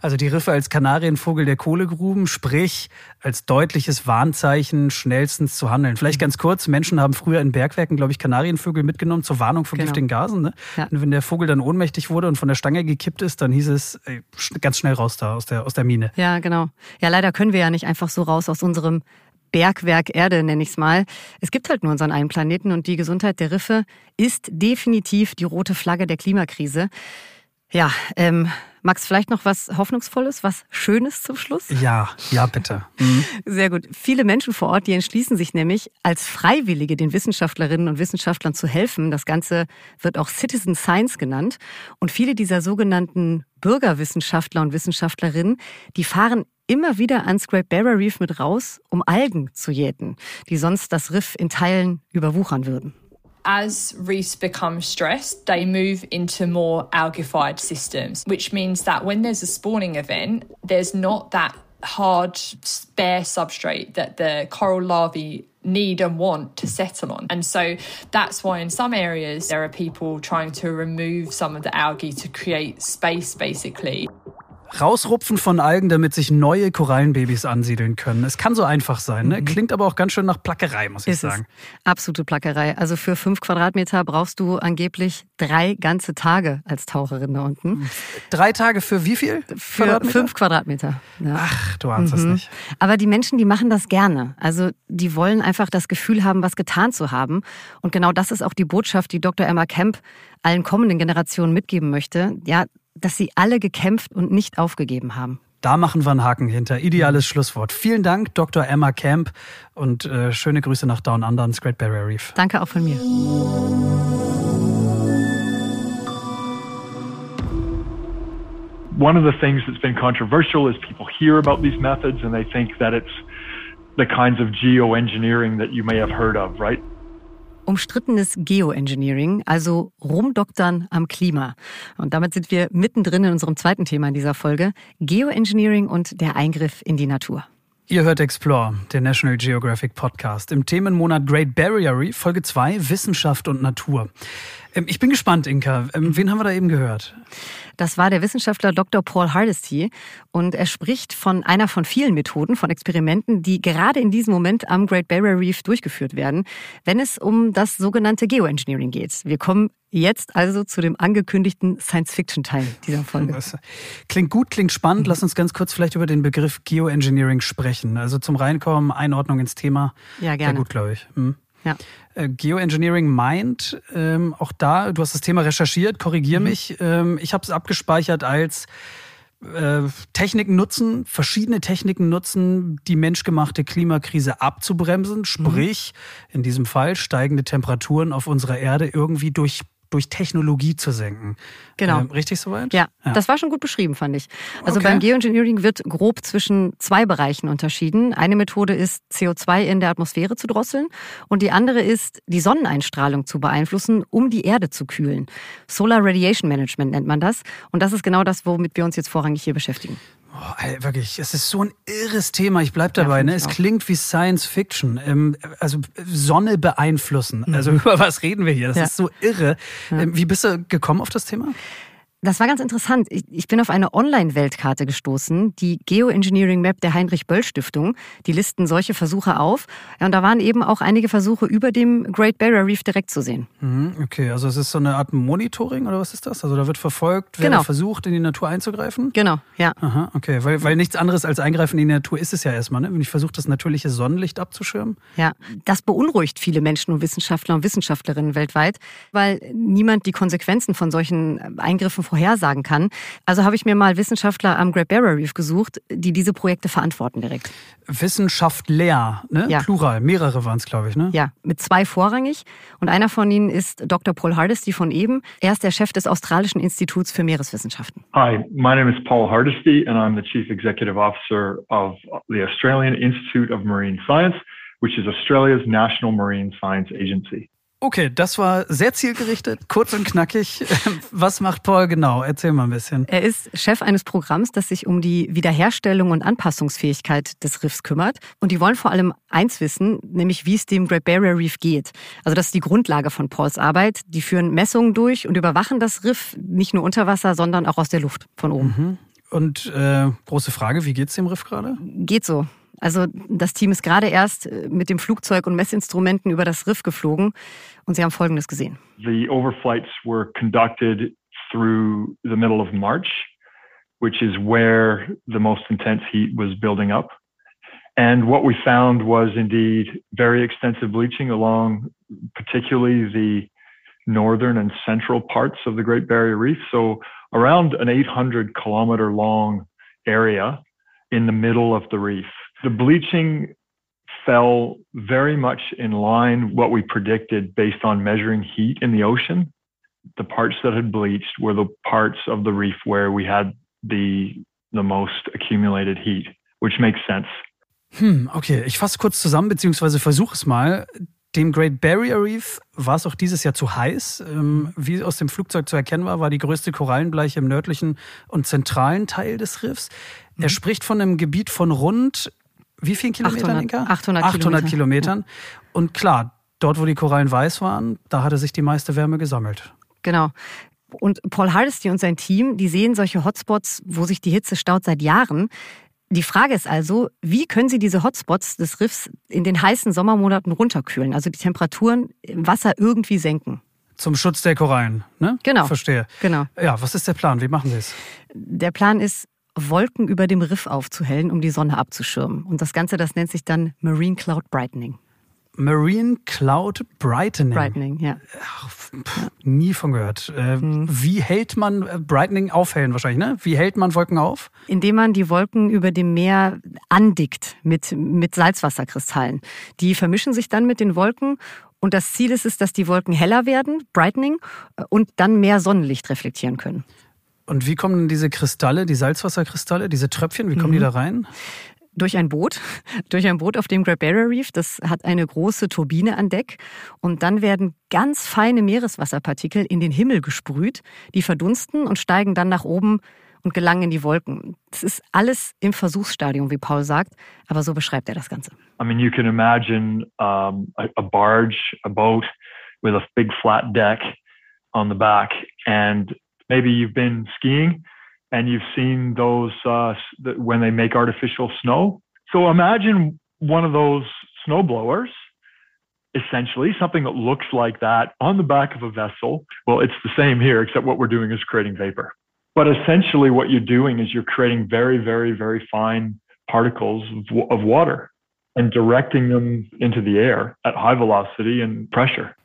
Also die Riffe als Kanarienvogel der Kohlegruben, sprich als deutliches Warnzeichen, schnellstens zu handeln. Vielleicht ganz kurz, Menschen haben früher in Bergwerken, glaube ich, Kanarienvögel mitgenommen zur Warnung vor genau. giftigen Gasen. Ne? Ja. Und wenn der Vogel dann ohnmächtig wurde und von der Stange gekippt ist, dann hieß es ey, ganz schnell raus da aus der, aus der Mine. Ja, genau. Ja, leider können wir ja nicht einfach so raus aus unserem Bergwerk Erde, nenne ich es mal. Es gibt halt nur unseren einen Planeten und die Gesundheit der Riffe ist definitiv die rote Flagge der Klimakrise. Ja, ähm, Max, vielleicht noch was Hoffnungsvolles, was Schönes zum Schluss? Ja, ja, bitte. Mhm. Sehr gut. Viele Menschen vor Ort, die entschließen sich nämlich, als Freiwillige den Wissenschaftlerinnen und Wissenschaftlern zu helfen. Das Ganze wird auch Citizen Science genannt. Und viele dieser sogenannten Bürgerwissenschaftler und Wissenschaftlerinnen, die fahren immer wieder ans Great Barrier Reef mit raus, um Algen zu jäten, die sonst das Riff in Teilen überwuchern würden. As reefs become stressed, they move into more algified systems, which means that when there's a spawning event, there's not that hard, bare substrate that the coral larvae need and want to settle on. And so that's why in some areas there are people trying to remove some of the algae to create space basically. Rausrupfen von Algen, damit sich neue Korallenbabys ansiedeln können. Es kann so einfach sein, ne? Mhm. klingt aber auch ganz schön nach Plackerei, muss ich Ist sagen. Es. Absolute Plackerei. Also für fünf Quadratmeter brauchst du angeblich drei ganze Tage als Taucherin da unten. Drei Tage für wie viel? Für Quadratmeter? fünf Quadratmeter. Ja. Ach, du ahnst mhm. es nicht. Aber die Menschen, die machen das gerne. Also die wollen einfach das Gefühl haben, was getan zu haben. Und genau das ist auch die Botschaft, die Dr. Emma Kemp allen kommenden Generationen mitgeben möchte. Ja, dass sie alle gekämpft und nicht aufgegeben haben. Da machen wir einen Haken hinter. Ideales Schlusswort. Vielen Dank, Dr. Emma Camp, und äh, schöne Grüße nach Down Under ins Great Barrier Reef. Danke auch von mir. One of the things that's been controversial is people hear about these methods and they think that it's the kinds of geoengineering that you may have heard of, right? Umstrittenes Geoengineering, also Rumdoktern am Klima. Und damit sind wir mittendrin in unserem zweiten Thema in dieser Folge, Geoengineering und der Eingriff in die Natur. Ihr hört Explore, der National Geographic Podcast. Im Themenmonat Great Barrier Reef, Folge 2, Wissenschaft und Natur. Ähm, ich bin gespannt, Inka. Ähm, wen haben wir da eben gehört? Das war der Wissenschaftler Dr. Paul Hardesty und er spricht von einer von vielen Methoden, von Experimenten, die gerade in diesem Moment am Great Barrier Reef durchgeführt werden, wenn es um das sogenannte Geoengineering geht. Wir kommen jetzt also zu dem angekündigten Science-Fiction-Teil dieser Folge. Klingt gut, klingt spannend. Lass uns ganz kurz vielleicht über den Begriff Geoengineering sprechen. Also zum Reinkommen, Einordnung ins Thema. Ja, gerne. Sehr gut, glaube ich. Hm. Ja. Äh, Geoengineering meint, ähm, auch da, du hast das Thema recherchiert, korrigier mhm. mich, ähm, ich habe es abgespeichert als äh, Techniken nutzen, verschiedene Techniken nutzen, die menschgemachte Klimakrise abzubremsen, mhm. sprich mhm. in diesem Fall steigende Temperaturen auf unserer Erde irgendwie durch durch Technologie zu senken. Genau. Ähm, richtig soweit? Ja, ja, das war schon gut beschrieben, fand ich. Also okay. beim Geoengineering wird grob zwischen zwei Bereichen unterschieden. Eine Methode ist, CO2 in der Atmosphäre zu drosseln und die andere ist, die Sonneneinstrahlung zu beeinflussen, um die Erde zu kühlen. Solar Radiation Management nennt man das. Und das ist genau das, womit wir uns jetzt vorrangig hier beschäftigen. Oh, ey, wirklich, es ist so ein irres Thema. Ich bleib dabei. Ja, ne? Es auch. klingt wie Science Fiction. Ähm, also Sonne beeinflussen. Mhm. Also über was reden wir hier? Das ja. ist so irre. Ja. Ähm, wie bist du gekommen auf das Thema? Das war ganz interessant. Ich bin auf eine Online-Weltkarte gestoßen, die Geoengineering Map der Heinrich-Böll-Stiftung. Die listen solche Versuche auf. Ja, und da waren eben auch einige Versuche über dem Great Barrier Reef direkt zu sehen. Mhm, okay, also es ist so eine Art Monitoring oder was ist das? Also da wird verfolgt, wer genau. versucht, in die Natur einzugreifen? Genau, ja. Aha, okay, weil, weil nichts anderes als Eingreifen in die Natur ist es ja erstmal, ne? wenn ich versuche, das natürliche Sonnenlicht abzuschirmen. Ja, das beunruhigt viele Menschen und Wissenschaftler und Wissenschaftlerinnen weltweit, weil niemand die Konsequenzen von solchen Eingriffen vorhersagen kann. Also habe ich mir mal Wissenschaftler am Great Barrier Reef gesucht, die diese Projekte verantworten direkt. Wissenschaftler, ne? Ja. Plural, mehrere waren es, glaube ich, ne? Ja, mit zwei vorrangig. Und einer von ihnen ist Dr. Paul Hardesty von eben. Er ist der Chef des Australischen Instituts für Meereswissenschaften. Hi, my name is Paul Hardesty and I'm the Chief Executive Officer of the Australian Institute of Marine Science, which is Australia's National Marine Science Agency. Okay, das war sehr zielgerichtet, kurz und knackig. Was macht Paul genau? Erzähl mal ein bisschen. Er ist Chef eines Programms, das sich um die Wiederherstellung und Anpassungsfähigkeit des Riffs kümmert. Und die wollen vor allem eins wissen, nämlich wie es dem Great Barrier Reef geht. Also das ist die Grundlage von Pauls Arbeit. Die führen Messungen durch und überwachen das Riff nicht nur unter Wasser, sondern auch aus der Luft von oben. Mhm. Und äh, große Frage, wie geht's dem Riff gerade? Geht so. Also das Team ist gerade erst äh, mit dem Flugzeug und Messinstrumenten über das Riff geflogen und sie haben Folgendes gesehen. The overflights were conducted through the middle of March, which is where the most intense heat was building up. And what we found was indeed very extensive bleaching along particularly the northern and central parts of the Great Barrier Reef. So around an 800 kilometer long area in the middle of the reef. The bleaching fell very much in line what we predicted based on measuring heat in the ocean. The parts that had bleached were the parts of the reef where we had the the most accumulated heat, which makes sense. Hm, okay, ich fasse kurz zusammen, beziehungsweise versuche es mal. Dem Great Barrier Reef war es auch dieses Jahr zu heiß. Ähm, wie aus dem Flugzeug zu erkennen war, war die größte Korallenbleiche im nördlichen und zentralen Teil des Riffs. Er mhm. spricht von einem Gebiet von rund wie vielen Kilometern, 800, Inka? 800, 800 Kilometer. Kilometern. Und klar, dort, wo die Korallen weiß waren, da hatte sich die meiste Wärme gesammelt. Genau. Und Paul Hardesty und sein Team, die sehen solche Hotspots, wo sich die Hitze staut, seit Jahren. Die Frage ist also, wie können Sie diese Hotspots des Riffs in den heißen Sommermonaten runterkühlen, also die Temperaturen im Wasser irgendwie senken? Zum Schutz der Korallen, ne? Genau. Verstehe. Genau. Ja, was ist der Plan? Wie machen Sie es? Der Plan ist, Wolken über dem Riff aufzuhellen, um die Sonne abzuschirmen. Und das Ganze, das nennt sich dann Marine Cloud Brightening. Marine Cloud Brightening. Brightening, ja. Ach, pff, nie von gehört. Äh, hm. Wie hält man äh, Brightening aufhellen wahrscheinlich, ne? Wie hält man Wolken auf? Indem man die Wolken über dem Meer andickt mit, mit Salzwasserkristallen. Die vermischen sich dann mit den Wolken und das Ziel ist es, dass die Wolken heller werden, Brightening, äh, und dann mehr Sonnenlicht reflektieren können. Und wie kommen denn diese Kristalle, die Salzwasserkristalle, diese Tröpfchen, wie kommen mhm. die da rein? durch ein Boot, durch ein Boot auf dem Great Barrier Reef. Das hat eine große Turbine an Deck und dann werden ganz feine Meereswasserpartikel in den Himmel gesprüht, die verdunsten und steigen dann nach oben und gelangen in die Wolken. Das ist alles im Versuchsstadium, wie Paul sagt, aber so beschreibt er das Ganze. I mean, you can imagine um, a, a barge, a boat with a big flat deck on the back, and maybe you've been skiing and you've seen those uh, when they make artificial snow. So imagine one of those snow blowers, essentially something that looks like that on the back of a vessel. Well, it's the same here, except what we're doing is creating vapor. But essentially, what you're doing is you're creating very, very, very fine particles of, of water and directing them into the air at high velocity and pressure.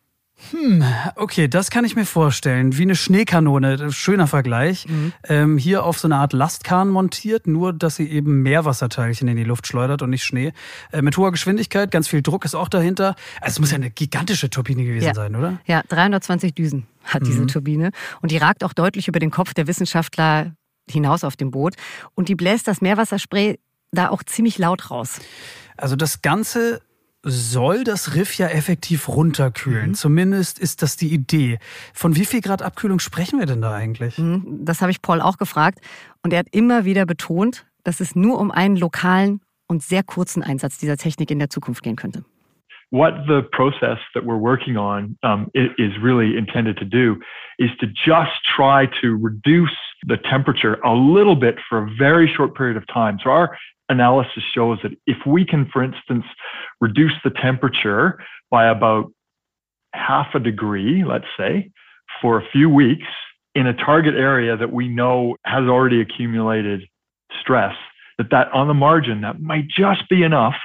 Hm, okay, das kann ich mir vorstellen. Wie eine Schneekanone, schöner Vergleich. Mhm. Ähm, hier auf so eine Art Lastkahn montiert, nur dass sie eben Meerwasserteilchen in die Luft schleudert und nicht Schnee. Äh, mit hoher Geschwindigkeit, ganz viel Druck ist auch dahinter. Also es muss ja eine gigantische Turbine gewesen ja. sein, oder? Ja, 320 Düsen hat diese mhm. Turbine. Und die ragt auch deutlich über den Kopf der Wissenschaftler hinaus auf dem Boot. Und die bläst das Meerwasserspray da auch ziemlich laut raus. Also das Ganze soll das Riff ja effektiv runterkühlen. Mhm. Zumindest ist das die Idee. Von wie viel Grad Abkühlung sprechen wir denn da eigentlich? Mhm, das habe ich Paul auch gefragt. Und er hat immer wieder betont, dass es nur um einen lokalen und sehr kurzen Einsatz dieser Technik in der Zukunft gehen könnte. What the process that we're working on um, is really intended to do is to just try to reduce the temperature a little bit for a very short period of time. So our analysis shows that if we can, for instance, reduce the temperature by about half a degree, let's say, for a few weeks in a target area that we know has already accumulated stress, that that on the margin, that might just be enough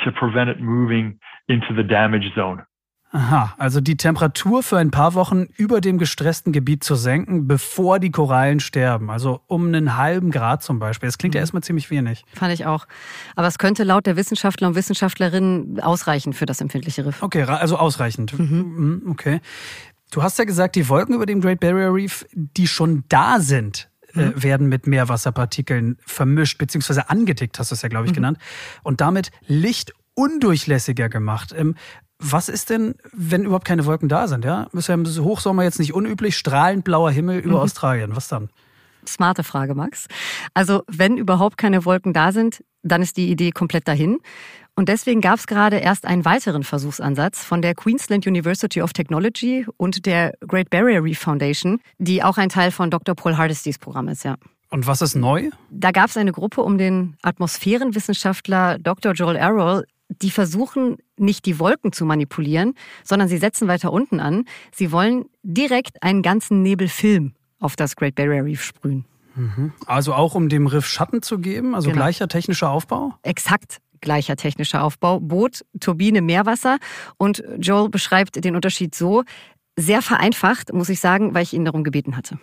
to prevent it moving into the damage zone. Aha, also die Temperatur für ein paar Wochen über dem gestressten Gebiet zu senken, bevor die Korallen sterben. Also um einen halben Grad zum Beispiel. Das klingt ja mhm. erstmal ziemlich wenig. Fand ich auch. Aber es könnte laut der Wissenschaftler und Wissenschaftlerinnen ausreichen für das empfindliche Riff. Okay, also ausreichend. Mhm. mhm. Okay. Du hast ja gesagt, die Wolken über dem Great Barrier Reef, die schon da sind, äh, mhm. werden mit Meerwasserpartikeln vermischt, beziehungsweise angedickt, hast du es ja, glaube ich, mhm. genannt. Und damit Licht undurchlässiger gemacht. Was ist denn, wenn überhaupt keine Wolken da sind? Ja, ist ja im Hochsommer jetzt nicht unüblich, strahlend blauer Himmel über mhm. Australien. Was dann? Smarte Frage, Max. Also, wenn überhaupt keine Wolken da sind, dann ist die Idee komplett dahin. Und deswegen gab es gerade erst einen weiteren Versuchsansatz von der Queensland University of Technology und der Great Barrier Reef Foundation, die auch ein Teil von Dr. Paul Hardestys Programm ist, ja. Und was ist neu? Da gab es eine Gruppe um den Atmosphärenwissenschaftler Dr. Joel Arroll, die versuchen nicht die Wolken zu manipulieren, sondern sie setzen weiter unten an. Sie wollen direkt einen ganzen Nebelfilm auf das Great Barrier Reef sprühen. Mhm. Also auch um dem Riff Schatten zu geben, also genau. gleicher technischer Aufbau? Exakt gleicher technischer Aufbau. Boot, Turbine, Meerwasser. Und Joel beschreibt den Unterschied so, sehr vereinfacht, muss ich sagen, weil ich ihn darum gebeten hatte.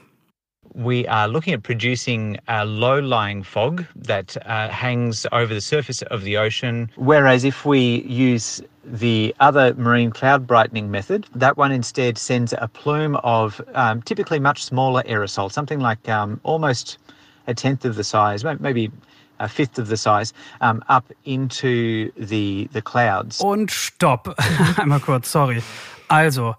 We are looking at producing a low lying fog that uh, hangs over the surface of the ocean. Whereas if we use the other marine cloud brightening method, that one instead sends a plume of um, typically much smaller aerosol, something like um, almost a tenth of the size, maybe a fifth of the size, um, up into the, the clouds. Und stopp. Einmal kurz, sorry. Also,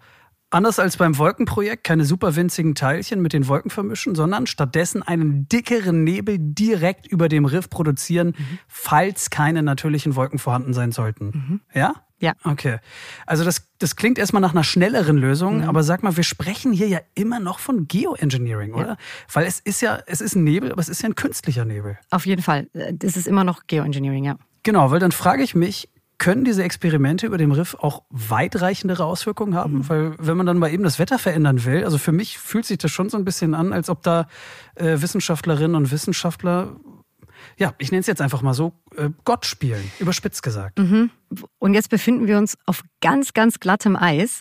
Anders als beim Wolkenprojekt keine super winzigen Teilchen mit den Wolken vermischen, sondern stattdessen einen dickeren Nebel direkt über dem Riff produzieren, mhm. falls keine natürlichen Wolken vorhanden sein sollten. Mhm. Ja? Ja. Okay. Also das, das klingt erstmal nach einer schnelleren Lösung, mhm. aber sag mal, wir sprechen hier ja immer noch von Geoengineering, oder? Ja. Weil es ist ja, es ist ein Nebel, aber es ist ja ein künstlicher Nebel. Auf jeden Fall. Es ist immer noch Geoengineering, ja. Genau, weil dann frage ich mich, können diese Experimente über dem Riff auch weitreichendere Auswirkungen haben? Mhm. Weil wenn man dann mal eben das Wetter verändern will, also für mich fühlt sich das schon so ein bisschen an, als ob da äh, Wissenschaftlerinnen und Wissenschaftler, ja, ich nenne es jetzt einfach mal so, äh, Gott spielen, überspitzt gesagt. Mhm. Und jetzt befinden wir uns auf ganz, ganz glattem Eis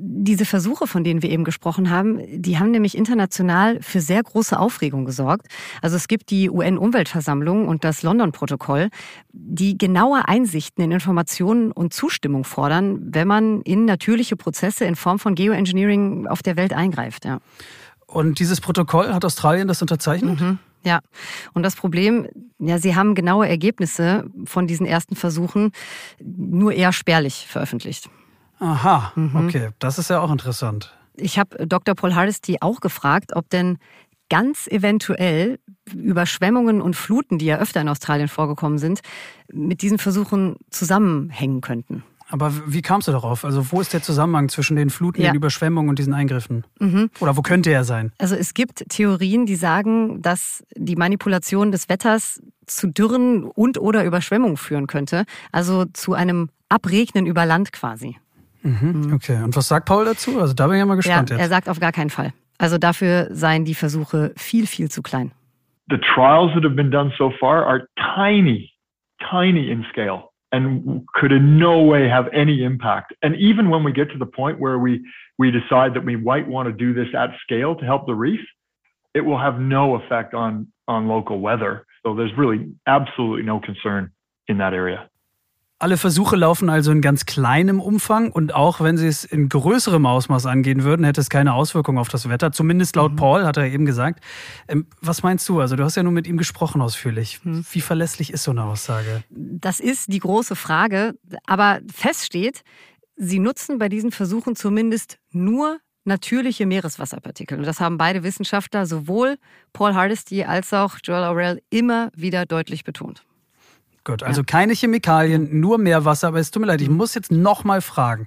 diese Versuche, von denen wir eben gesprochen haben, die haben nämlich international für sehr große Aufregung gesorgt. Also es gibt die UN-Umweltversammlung und das London-Protokoll, die genaue Einsichten in Informationen und Zustimmung fordern, wenn man in natürliche Prozesse in Form von Geoengineering auf der Welt eingreift. Ja. Und dieses Protokoll hat Australien das unterzeichnet? Mhm. Ja, und das Problem, ja, Sie haben genaue Ergebnisse von diesen ersten Versuchen nur eher spärlich veröffentlicht. Aha, mhm. okay, das ist ja auch interessant. Ich habe Dr. Paul Hardesty auch gefragt, ob denn ganz eventuell Überschwemmungen und Fluten, die ja öfter in Australien vorgekommen sind, mit diesen Versuchen zusammenhängen könnten. Aber wie kamst du darauf? Also wo ist der Zusammenhang zwischen den Fluten, ja. den Überschwemmungen und diesen Eingriffen? Mhm. Oder wo könnte er sein? Also es gibt Theorien, die sagen, dass die Manipulation des Wetters zu Dürren und oder Überschwemmungen führen könnte. Also zu einem Abregnen über Land quasi. Mhm. mhm. Okay, und was sagt Paul dazu? Also da bin ich ja mal gespannt ja, jetzt. Er sagt auf gar keinen Fall. Also dafür seien die Versuche viel, viel zu klein. The trials that have been done so far are tiny, tiny in scale and could in no way have any impact. And even when we get to the point where we, we decide that we might want to do this at scale to help the reef, it will have no effect on, on local weather. So there's really absolutely no concern in that area. Alle Versuche laufen also in ganz kleinem Umfang und auch wenn sie es in größerem Ausmaß angehen würden, hätte es keine Auswirkung auf das Wetter. Zumindest laut mhm. Paul, hat er eben gesagt. Ähm, was meinst du? Also du hast ja nur mit ihm gesprochen ausführlich. Mhm. Wie verlässlich ist so eine Aussage? Das ist die große Frage. Aber fest steht, sie nutzen bei diesen Versuchen zumindest nur natürliche Meereswasserpartikel. Und das haben beide Wissenschaftler, sowohl Paul Hardesty als auch Joel Aurel, immer wieder deutlich betont. Gut, also ja. keine Chemikalien, nur Meerwasser. Aber es tut mir leid, ich mhm. muss jetzt nochmal fragen.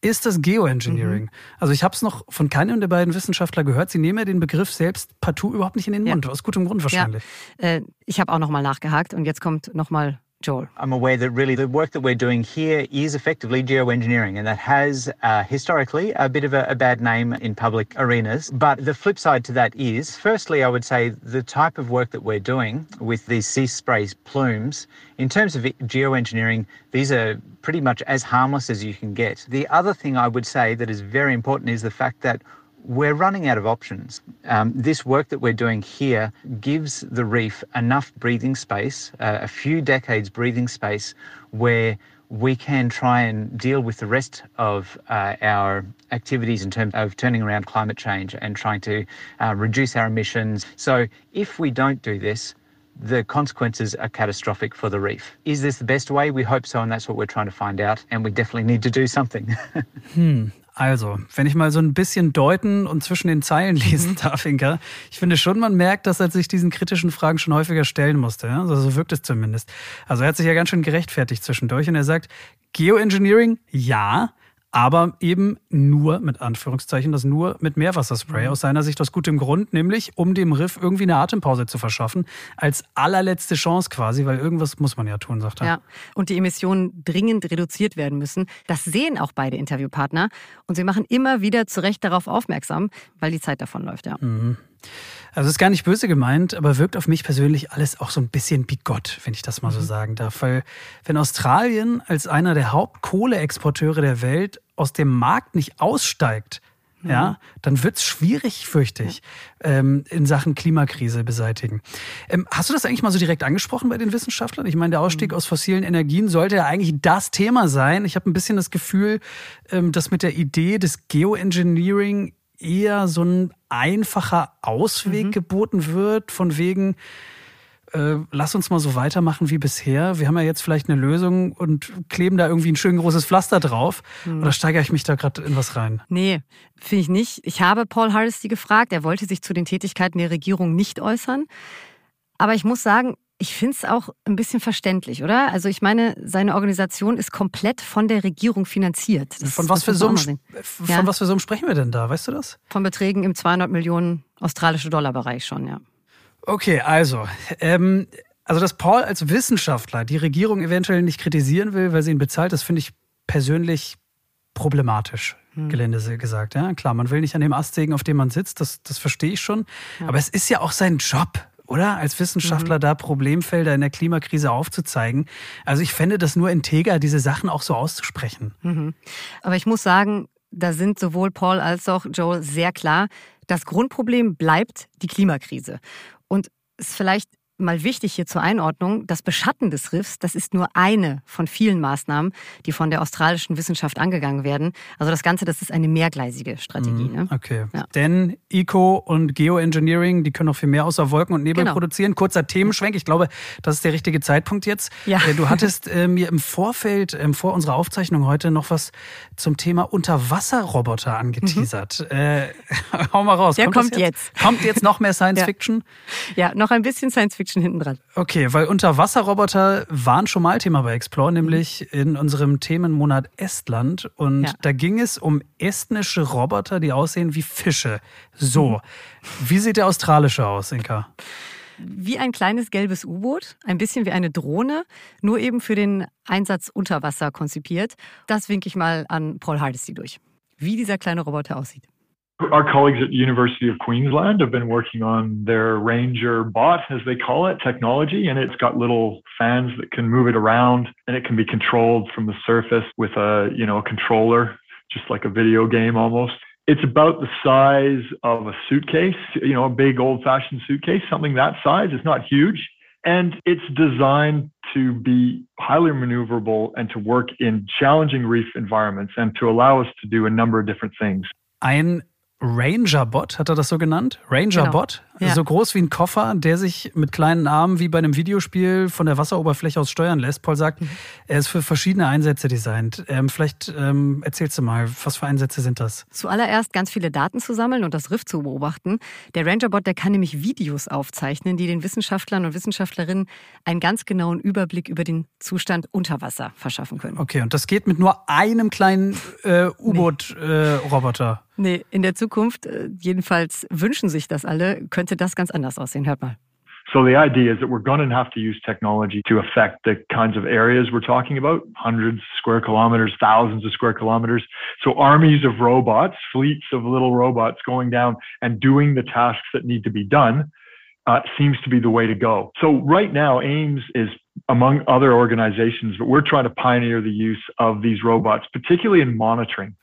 Ist das Geoengineering? Mhm. Also ich habe es noch von keinem der beiden Wissenschaftler gehört. Sie nehmen ja den Begriff selbst partout überhaupt nicht in den Mund. Ja. Aus gutem Grund wahrscheinlich. Ja. Äh, ich habe auch nochmal nachgehakt und jetzt kommt nochmal Joel? I'm aware that really the work that we're doing here is effectively geoengineering, and that has uh, historically a bit of a, a, bad name in public arenas. But the flip side to that is, firstly, I would say the type of work that we're doing with these sea spray plumes, in terms of geoengineering, these are pretty much as harmless as you can get. The other thing I would say that is very important is the fact that we're running out of options. Um, this work that we're doing here gives the reef enough breathing space, uh, a few decades breathing space, where we can try and deal with the rest of uh, our activities in terms of turning around climate change and trying to uh, reduce our emissions. So, if we don't do this, the consequences are catastrophic for the reef. Is this the best way? We hope so, and that's what we're trying to find out. And we definitely need to do something. hmm. Also, wenn ich mal so ein bisschen deuten und zwischen den Zeilen lesen darf, Inka, ich finde schon, man merkt, dass er sich diesen kritischen Fragen schon häufiger stellen musste. Also so wirkt es zumindest. Also er hat sich ja ganz schön gerechtfertigt zwischendurch und er sagt, Geoengineering, ja, aber eben nur, mit Anführungszeichen, das nur mit Meerwasserspray. Mhm. Aus seiner Sicht aus gutem Grund, nämlich um dem Riff irgendwie eine Atempause zu verschaffen. Als allerletzte Chance quasi, weil irgendwas muss man ja tun, sagt er. Ja, und die Emissionen dringend reduziert werden müssen. Das sehen auch beide Interviewpartner. Und sie machen immer wieder zu Recht darauf aufmerksam, weil die Zeit davon läuft, ja. Mhm. Also ist gar nicht böse gemeint, aber wirkt auf mich persönlich alles auch so ein bisschen bigott, wenn ich das mal so mhm. sagen darf. Weil wenn Australien als einer der Hauptkohleexporteure der Welt aus dem Markt nicht aussteigt, mhm. ja, dann wird's schwierig, fürchte ich, ähm, in Sachen Klimakrise beseitigen. Ähm, hast du das eigentlich mal so direkt angesprochen bei den Wissenschaftlern? Ich meine, der Ausstieg mhm. aus fossilen Energien sollte ja eigentlich das Thema sein. Ich habe ein bisschen das Gefühl, ähm, dass mit der Idee des Geoengineering eher so ein einfacher Ausweg mhm. geboten wird, von wegen, äh, lass uns mal so weitermachen wie bisher. Wir haben ja jetzt vielleicht eine Lösung und kleben da irgendwie ein schön großes Pflaster drauf. Mhm. Oder steigere ich mich da gerade in was rein? Nee, finde ich nicht. Ich habe Paul Hardesty gefragt. Er wollte sich zu den Tätigkeiten der Regierung nicht äußern. Aber ich muss sagen, ich finde es auch ein bisschen verständlich, oder? Also ich meine, seine Organisation ist komplett von der Regierung finanziert. Das, von was, für Summen, von ja? was für Summen sprechen wir denn da? Weißt du das? Von Beträgen im 200 Millionen australische Dollar Bereich schon, ja. Okay, also, ähm, also dass Paul als Wissenschaftler die Regierung eventuell nicht kritisieren will, weil sie ihn bezahlt, das finde ich persönlich problematisch, hm. Gelände gesagt. Ja, klar, man will nicht an dem Ast sägen, auf dem man sitzt, das, das verstehe ich schon. Ja. Aber es ist ja auch sein Job oder? Als Wissenschaftler mhm. da Problemfelder in der Klimakrise aufzuzeigen. Also ich fände das nur integer, diese Sachen auch so auszusprechen. Mhm. Aber ich muss sagen, da sind sowohl Paul als auch Joel sehr klar, das Grundproblem bleibt die Klimakrise. Und es ist vielleicht mal wichtig hier zur Einordnung, das Beschatten des Riffs, das ist nur eine von vielen Maßnahmen, die von der australischen Wissenschaft angegangen werden. Also das Ganze, das ist eine mehrgleisige Strategie. Mhm, Ne? Okay. Ja. Denn Eco und Geoengineering, die können noch viel mehr außer Wolken und Nebel Genau. produzieren. Kurzer Themenschwenk. Ich glaube, das ist der richtige Zeitpunkt jetzt. Ja. Äh, Du hattest äh, mir im Vorfeld, ähm, vor unserer Aufzeichnung heute, noch was zum Thema Unterwasserroboter angeteasert. Äh, hau mal raus. Der das kommt jetzt. Kommt jetzt noch mehr Science Ja. Fiction? Ja, noch ein bisschen Science Fiction hinten dran. Okay, weil Unterwasserroboter waren schon mal Thema bei Explore, nämlich in unserem Themenmonat Estland. Und Ja. da ging es um estnische Roboter, die aussehen wie Fische. So. Wie sieht der australische aus, Inka? Wie ein kleines gelbes U-Boot, ein bisschen wie eine Drohne, nur eben für den Einsatz unter Wasser konzipiert. Das winke ich mal an Paul Hardesty durch. Wie dieser kleine Roboter aussieht. Our colleagues at the University of Queensland have been working on their Ranger bot, as they call it, technology, and it's got little fans that can move it around, and it can be controlled from the surface with a you know a controller, just like a video game almost. It's about the size of a suitcase, you know, a big old-fashioned suitcase, something that size. It's not huge, and it's designed to be highly maneuverable and to work in challenging reef environments and to allow us to do a number of different things. Ein Ranger-Bot, hat er das so genannt? Ranger-Bot? Genau. Ja. So groß wie ein Koffer, der sich mit kleinen Armen wie bei einem Videospiel von der Wasseroberfläche aus steuern lässt. Paul sagt, Mhm. er ist für verschiedene Einsätze designt. Ähm, vielleicht ähm, erzählst du mal, was für Einsätze sind das? Zuallererst ganz viele Daten zu sammeln und das Riff zu beobachten. Der Rangerbot, der kann nämlich Videos aufzeichnen, die den Wissenschaftlern und Wissenschaftlerinnen einen ganz genauen Überblick über den Zustand unter Wasser verschaffen können. Okay, und das geht mit nur einem kleinen äh, U-Boot-Roboter. Nee, in der Zukunft, äh, jedenfalls wünschen sich das alle, könnte das ganz anders aussehen. Hört mal. So the idea is that we're going to have to use technology to affect the kinds of areas we're talking about, hundreds of square kilometers, thousands of square kilometers. So armies of robots, fleets of little robots going down and doing the tasks that need to be done uh, seems to be the way to go. So right now, Ames is among other organizations, but we're trying to pioneer the use of these robots, particularly in monitoring.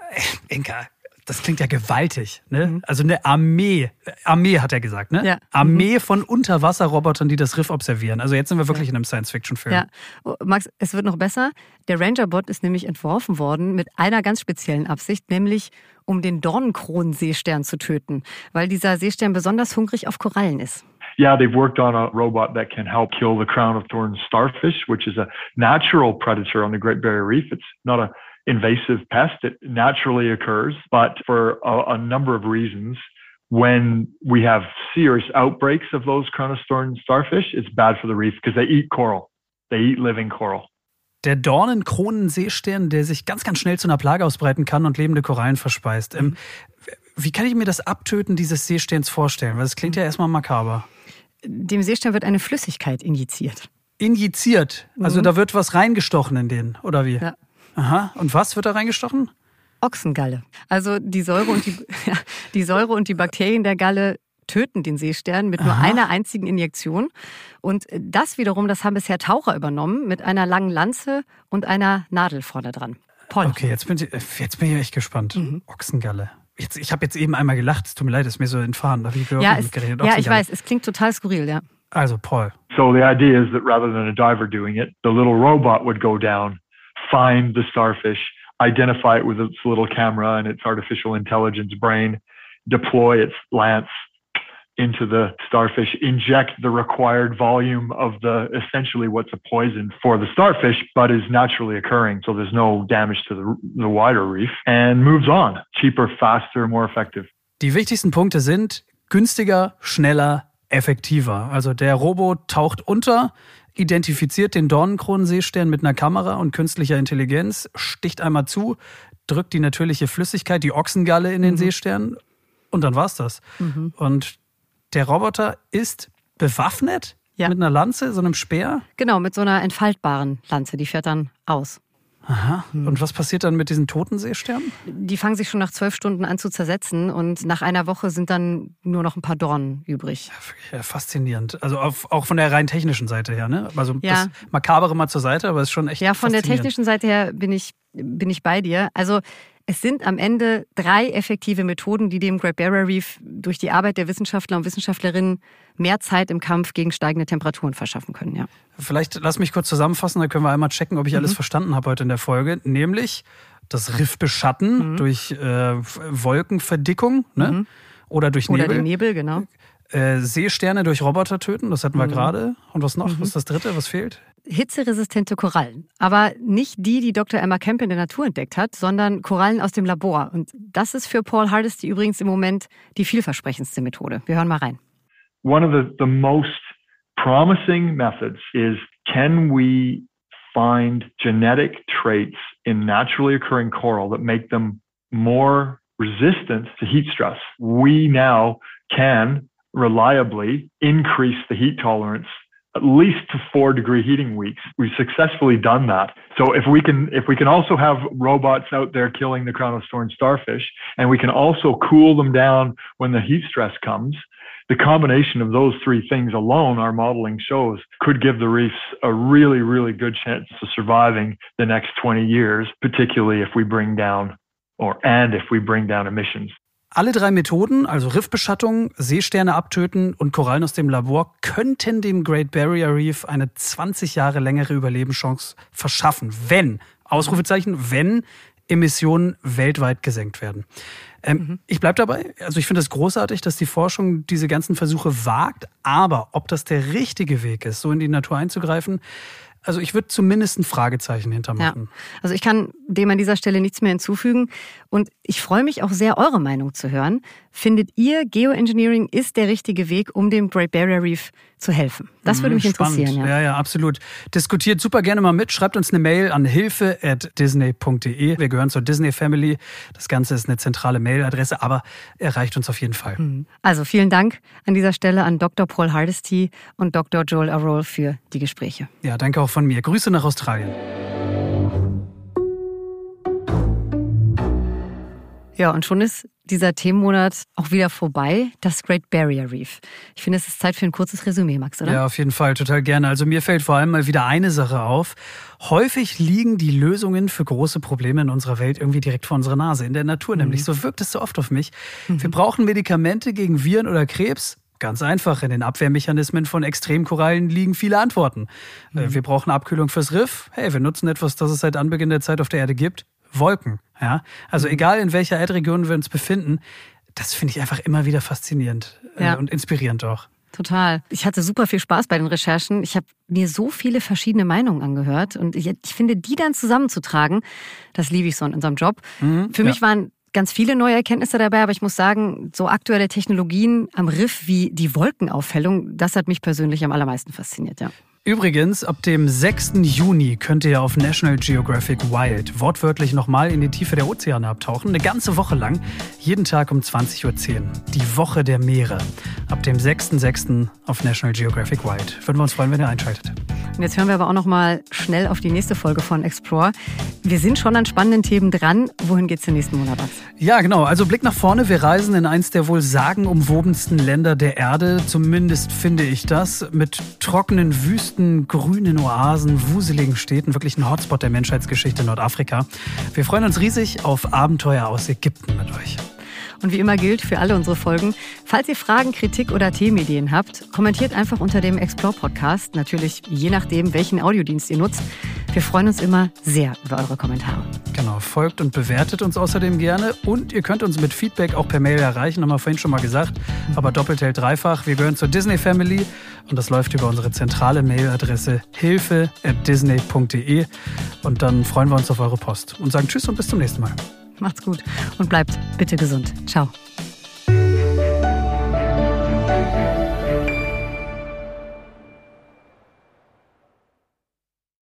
Inka, das klingt ja gewaltig, ne? Also eine Armee, Armee hat er gesagt, ne? Mhm. Ja. Armee von Unterwasserrobotern, die das Riff observieren. Also jetzt sind wir wirklich in einem Science-Fiction-Film. Ja, Oh, Max, es wird noch besser. Der Rangerbot ist nämlich entworfen worden mit einer ganz speziellen Absicht, nämlich um den Dornenkronenseestern zu töten, weil dieser Seestern besonders hungrig auf Korallen ist. Yeah, they've worked on a robot that can help kill the crown of thorns starfish, which is a natural predator on the Great Barrier Reef. It's not a invasive pest. It naturally occurs, but for a, a number of reasons, when we have serious outbreaks of those thorns starfish, it's bad for the reef because they eat coral. They eat living coral. Der Dornenkronenseestern, der sich ganz, ganz schnell zu einer Plage ausbreiten kann und lebende Korallen verspeist. Ähm, wie kann ich mir das Abtöten dieses Seesterns vorstellen? Weil das klingt ja erstmal makaber. Dem Seestern wird eine Flüssigkeit injiziert. Injiziert. Also Mhm. da wird was reingestochen in den, oder wie? Ja. Aha. Und was wird da reingestochen? Ochsengalle. Also die Säure und die, die Säure und die Bakterien der Galle töten den Seestern mit nur Aha. einer einzigen Injektion. Und das wiederum, das haben bisher Taucher übernommen mit einer langen Lanze und einer Nadel vorne dran. Paul. Okay, jetzt bin ich, jetzt bin ich echt gespannt. Mhm. Ochsengalle. Jetzt, ich habe jetzt eben einmal gelacht. Es tut mir leid, es ist mir so entfahren. Da habe ich Ja, es, mitgerechnet. ja, ich weiß, es klingt total skurril, ja. Also, Paul. So the idea is that rather than a diver doing it, the little robot would go down, find the starfish, identify it with its little camera and its artificial intelligence brain, deploy its lance into the starfish, inject the required volume of the essentially what's a poison for the starfish, but is naturally occurring. So there's no damage to the, the wider reef and moves on. Cheaper, faster, more effective. Die wichtigsten Punkte sind günstiger, schneller, effektiver. Also der Robo taucht unter, identifiziert den Dornenkronenseestern mit einer Kamera und künstlicher Intelligenz, sticht einmal zu, drückt die natürliche Flüssigkeit, die Ochsengalle in den Mhm. Seestern und dann war's das. Und der Roboter ist bewaffnet Ja. mit einer Lanze, so einem Speer. Genau, mit so einer entfaltbaren Lanze, die fährt dann aus. Aha. Und was passiert dann mit diesen toten Seesternen? Die fangen sich schon nach zwölf Stunden an zu zersetzen und nach einer Woche sind dann nur noch ein paar Dornen übrig. Ja, faszinierend. Also auf, auch von der rein technischen Seite her, ne? Also Ja. das Makabere mal zur Seite, aber es ist schon echt Ja, von der technischen Seite her bin ich, bin ich bei dir. Also Es sind am Ende drei effektive Methoden, die dem Great Barrier Reef durch die Arbeit der Wissenschaftler und Wissenschaftlerinnen mehr Zeit im Kampf gegen steigende Temperaturen verschaffen können. Ja. Vielleicht lass mich kurz zusammenfassen, dann können wir einmal checken, ob ich mhm. alles verstanden habe heute in der Folge. Nämlich das Riff beschatten mhm. durch äh, Wolkenverdickung ne? Mhm. oder durch Nebel. Oder den Nebel, genau. Äh, Seesterne durch Roboter töten, das hatten wir mhm. gerade. Und was noch? Mhm. Was ist das dritte? Was fehlt? Hitzeresistente Korallen. Aber nicht die, die Dr. Emma Kemp in der Natur entdeckt hat, sondern Korallen aus dem Labor. Und das ist für Paul Hardesty übrigens im Moment die vielversprechendste Methode. Wir hören mal rein. One of the, the most promising methods is can we find genetic traits in naturally occurring coral that make them more resistant to heat stress? We now can reliably increase the heat tolerance at least to four degree heating weeks. We've successfully done that. So if we can, if we can also have robots out there killing the crown of thorns starfish, and we can also cool them down when the heat stress comes, the combination of those three things alone, our modeling shows, could give the reefs a really, really good chance of surviving the next 20 years, particularly if we bring down or and if we bring down emissions. Alle drei Methoden, also Riffbeschattung, Seesterne abtöten und Korallen aus dem Labor, könnten dem Great Barrier Reef eine 20 Jahre längere Überlebenschance verschaffen, wenn, Ausrufezeichen, wenn Emissionen weltweit gesenkt werden. Ähm, mhm. Ich bleibe dabei. Also ich finde es großartig, dass die Forschung diese ganzen Versuche wagt. Aber ob das der richtige Weg ist, so in die Natur einzugreifen, also ich würde zumindest ein Fragezeichen hintermachen. Ja. Also ich kann dem an dieser Stelle nichts mehr hinzufügen. Und ich freue mich auch sehr, eure Meinung zu hören. Findet ihr, Geoengineering ist der richtige Weg, um dem Great Barrier Reef zu helfen? Das würde mich hm, Spannend. interessieren. Ja. ja, ja, absolut. Diskutiert super gerne mal mit. Schreibt uns eine Mail an hilfe.disney.de. Wir gehören zur Disney Family. Das Ganze ist eine zentrale Mailadresse, aber erreicht uns auf jeden Fall. Hm. Also vielen Dank an dieser Stelle an Dr. Paul Hardesty und Dr. Joel Arroll für die Gespräche. Ja, danke auch von mir. Grüße nach Australien. Ja, und schon ist dieser Themenmonat auch wieder vorbei, das Great Barrier Reef. Ich finde, es ist Zeit für ein kurzes Resümee, Max, oder? Ja, auf jeden Fall, total gerne. Also mir fällt vor allem mal wieder eine Sache auf. Häufig liegen die Lösungen für große Probleme in unserer Welt irgendwie direkt vor unserer Nase, in der Natur mhm. nämlich. So wirkt es so oft auf mich. Mhm. Wir brauchen Medikamente gegen Viren oder Krebs. Ganz einfach, in den Abwehrmechanismen von Extremkorallen liegen viele Antworten. Äh, mhm. Wir brauchen Abkühlung fürs Riff. Hey, wir nutzen etwas, das es seit Anbeginn der Zeit auf der Erde gibt. Wolken. Ja? Also mhm. egal in welcher Erdregion wir uns befinden, das finde ich einfach immer wieder faszinierend äh, ja. und inspirierend auch. Total. Ich hatte super viel Spaß bei den Recherchen. Ich habe mir so viele verschiedene Meinungen angehört und ich, ich, finde, die dann zusammenzutragen, das liebe ich so in unserem Job. Mhm, Für mich waren ganz viele neue Erkenntnisse dabei, aber ich muss sagen, so aktuelle Technologien am Riff wie die Wolkenaufhellung, das hat mich persönlich am allermeisten fasziniert, ja. Übrigens, ab dem 6. Juni könnt ihr auf National Geographic Wild wortwörtlich nochmal in die Tiefe der Ozeane abtauchen. Eine ganze Woche lang, jeden Tag um 20.10 Uhr. Die Woche der Meere. Ab dem 6.6. auf National Geographic Wild. Würden wir uns freuen, wenn ihr einschaltet. Und jetzt hören wir aber auch nochmal schnell auf die nächste Folge von Explore. Wir sind schon an spannenden Themen dran. Wohin geht's den nächsten Monat? Ja, genau. Also Blick nach vorne. Wir reisen in eins der wohl sagenumwobensten Länder der Erde. Zumindest finde ich das. Mit trockenen Wüsten, grünen Oasen, wuseligen Städten. Wirklich ein Hotspot der Menschheitsgeschichte Nordafrika. Wir freuen uns riesig auf Abenteuer aus Ägypten mit euch. Und wie immer gilt für alle unsere Folgen, falls ihr Fragen, Kritik oder Themenideen habt, kommentiert einfach unter dem Explore Podcast. Natürlich je nachdem, welchen Audiodienst ihr nutzt. Wir freuen uns immer sehr über eure Kommentare. Genau, folgt und bewertet uns außerdem gerne. Und ihr könnt uns mit Feedback auch per Mail erreichen, haben wir vorhin schon mal gesagt. Aber doppelt hält dreifach. Wir gehören zur Disney Family und das läuft über unsere zentrale Mailadresse hilfe at disney.de. Und dann freuen wir uns auf eure Post und sagen Tschüss und bis zum nächsten Mal. Macht's gut und bleibt bitte gesund. Ciao.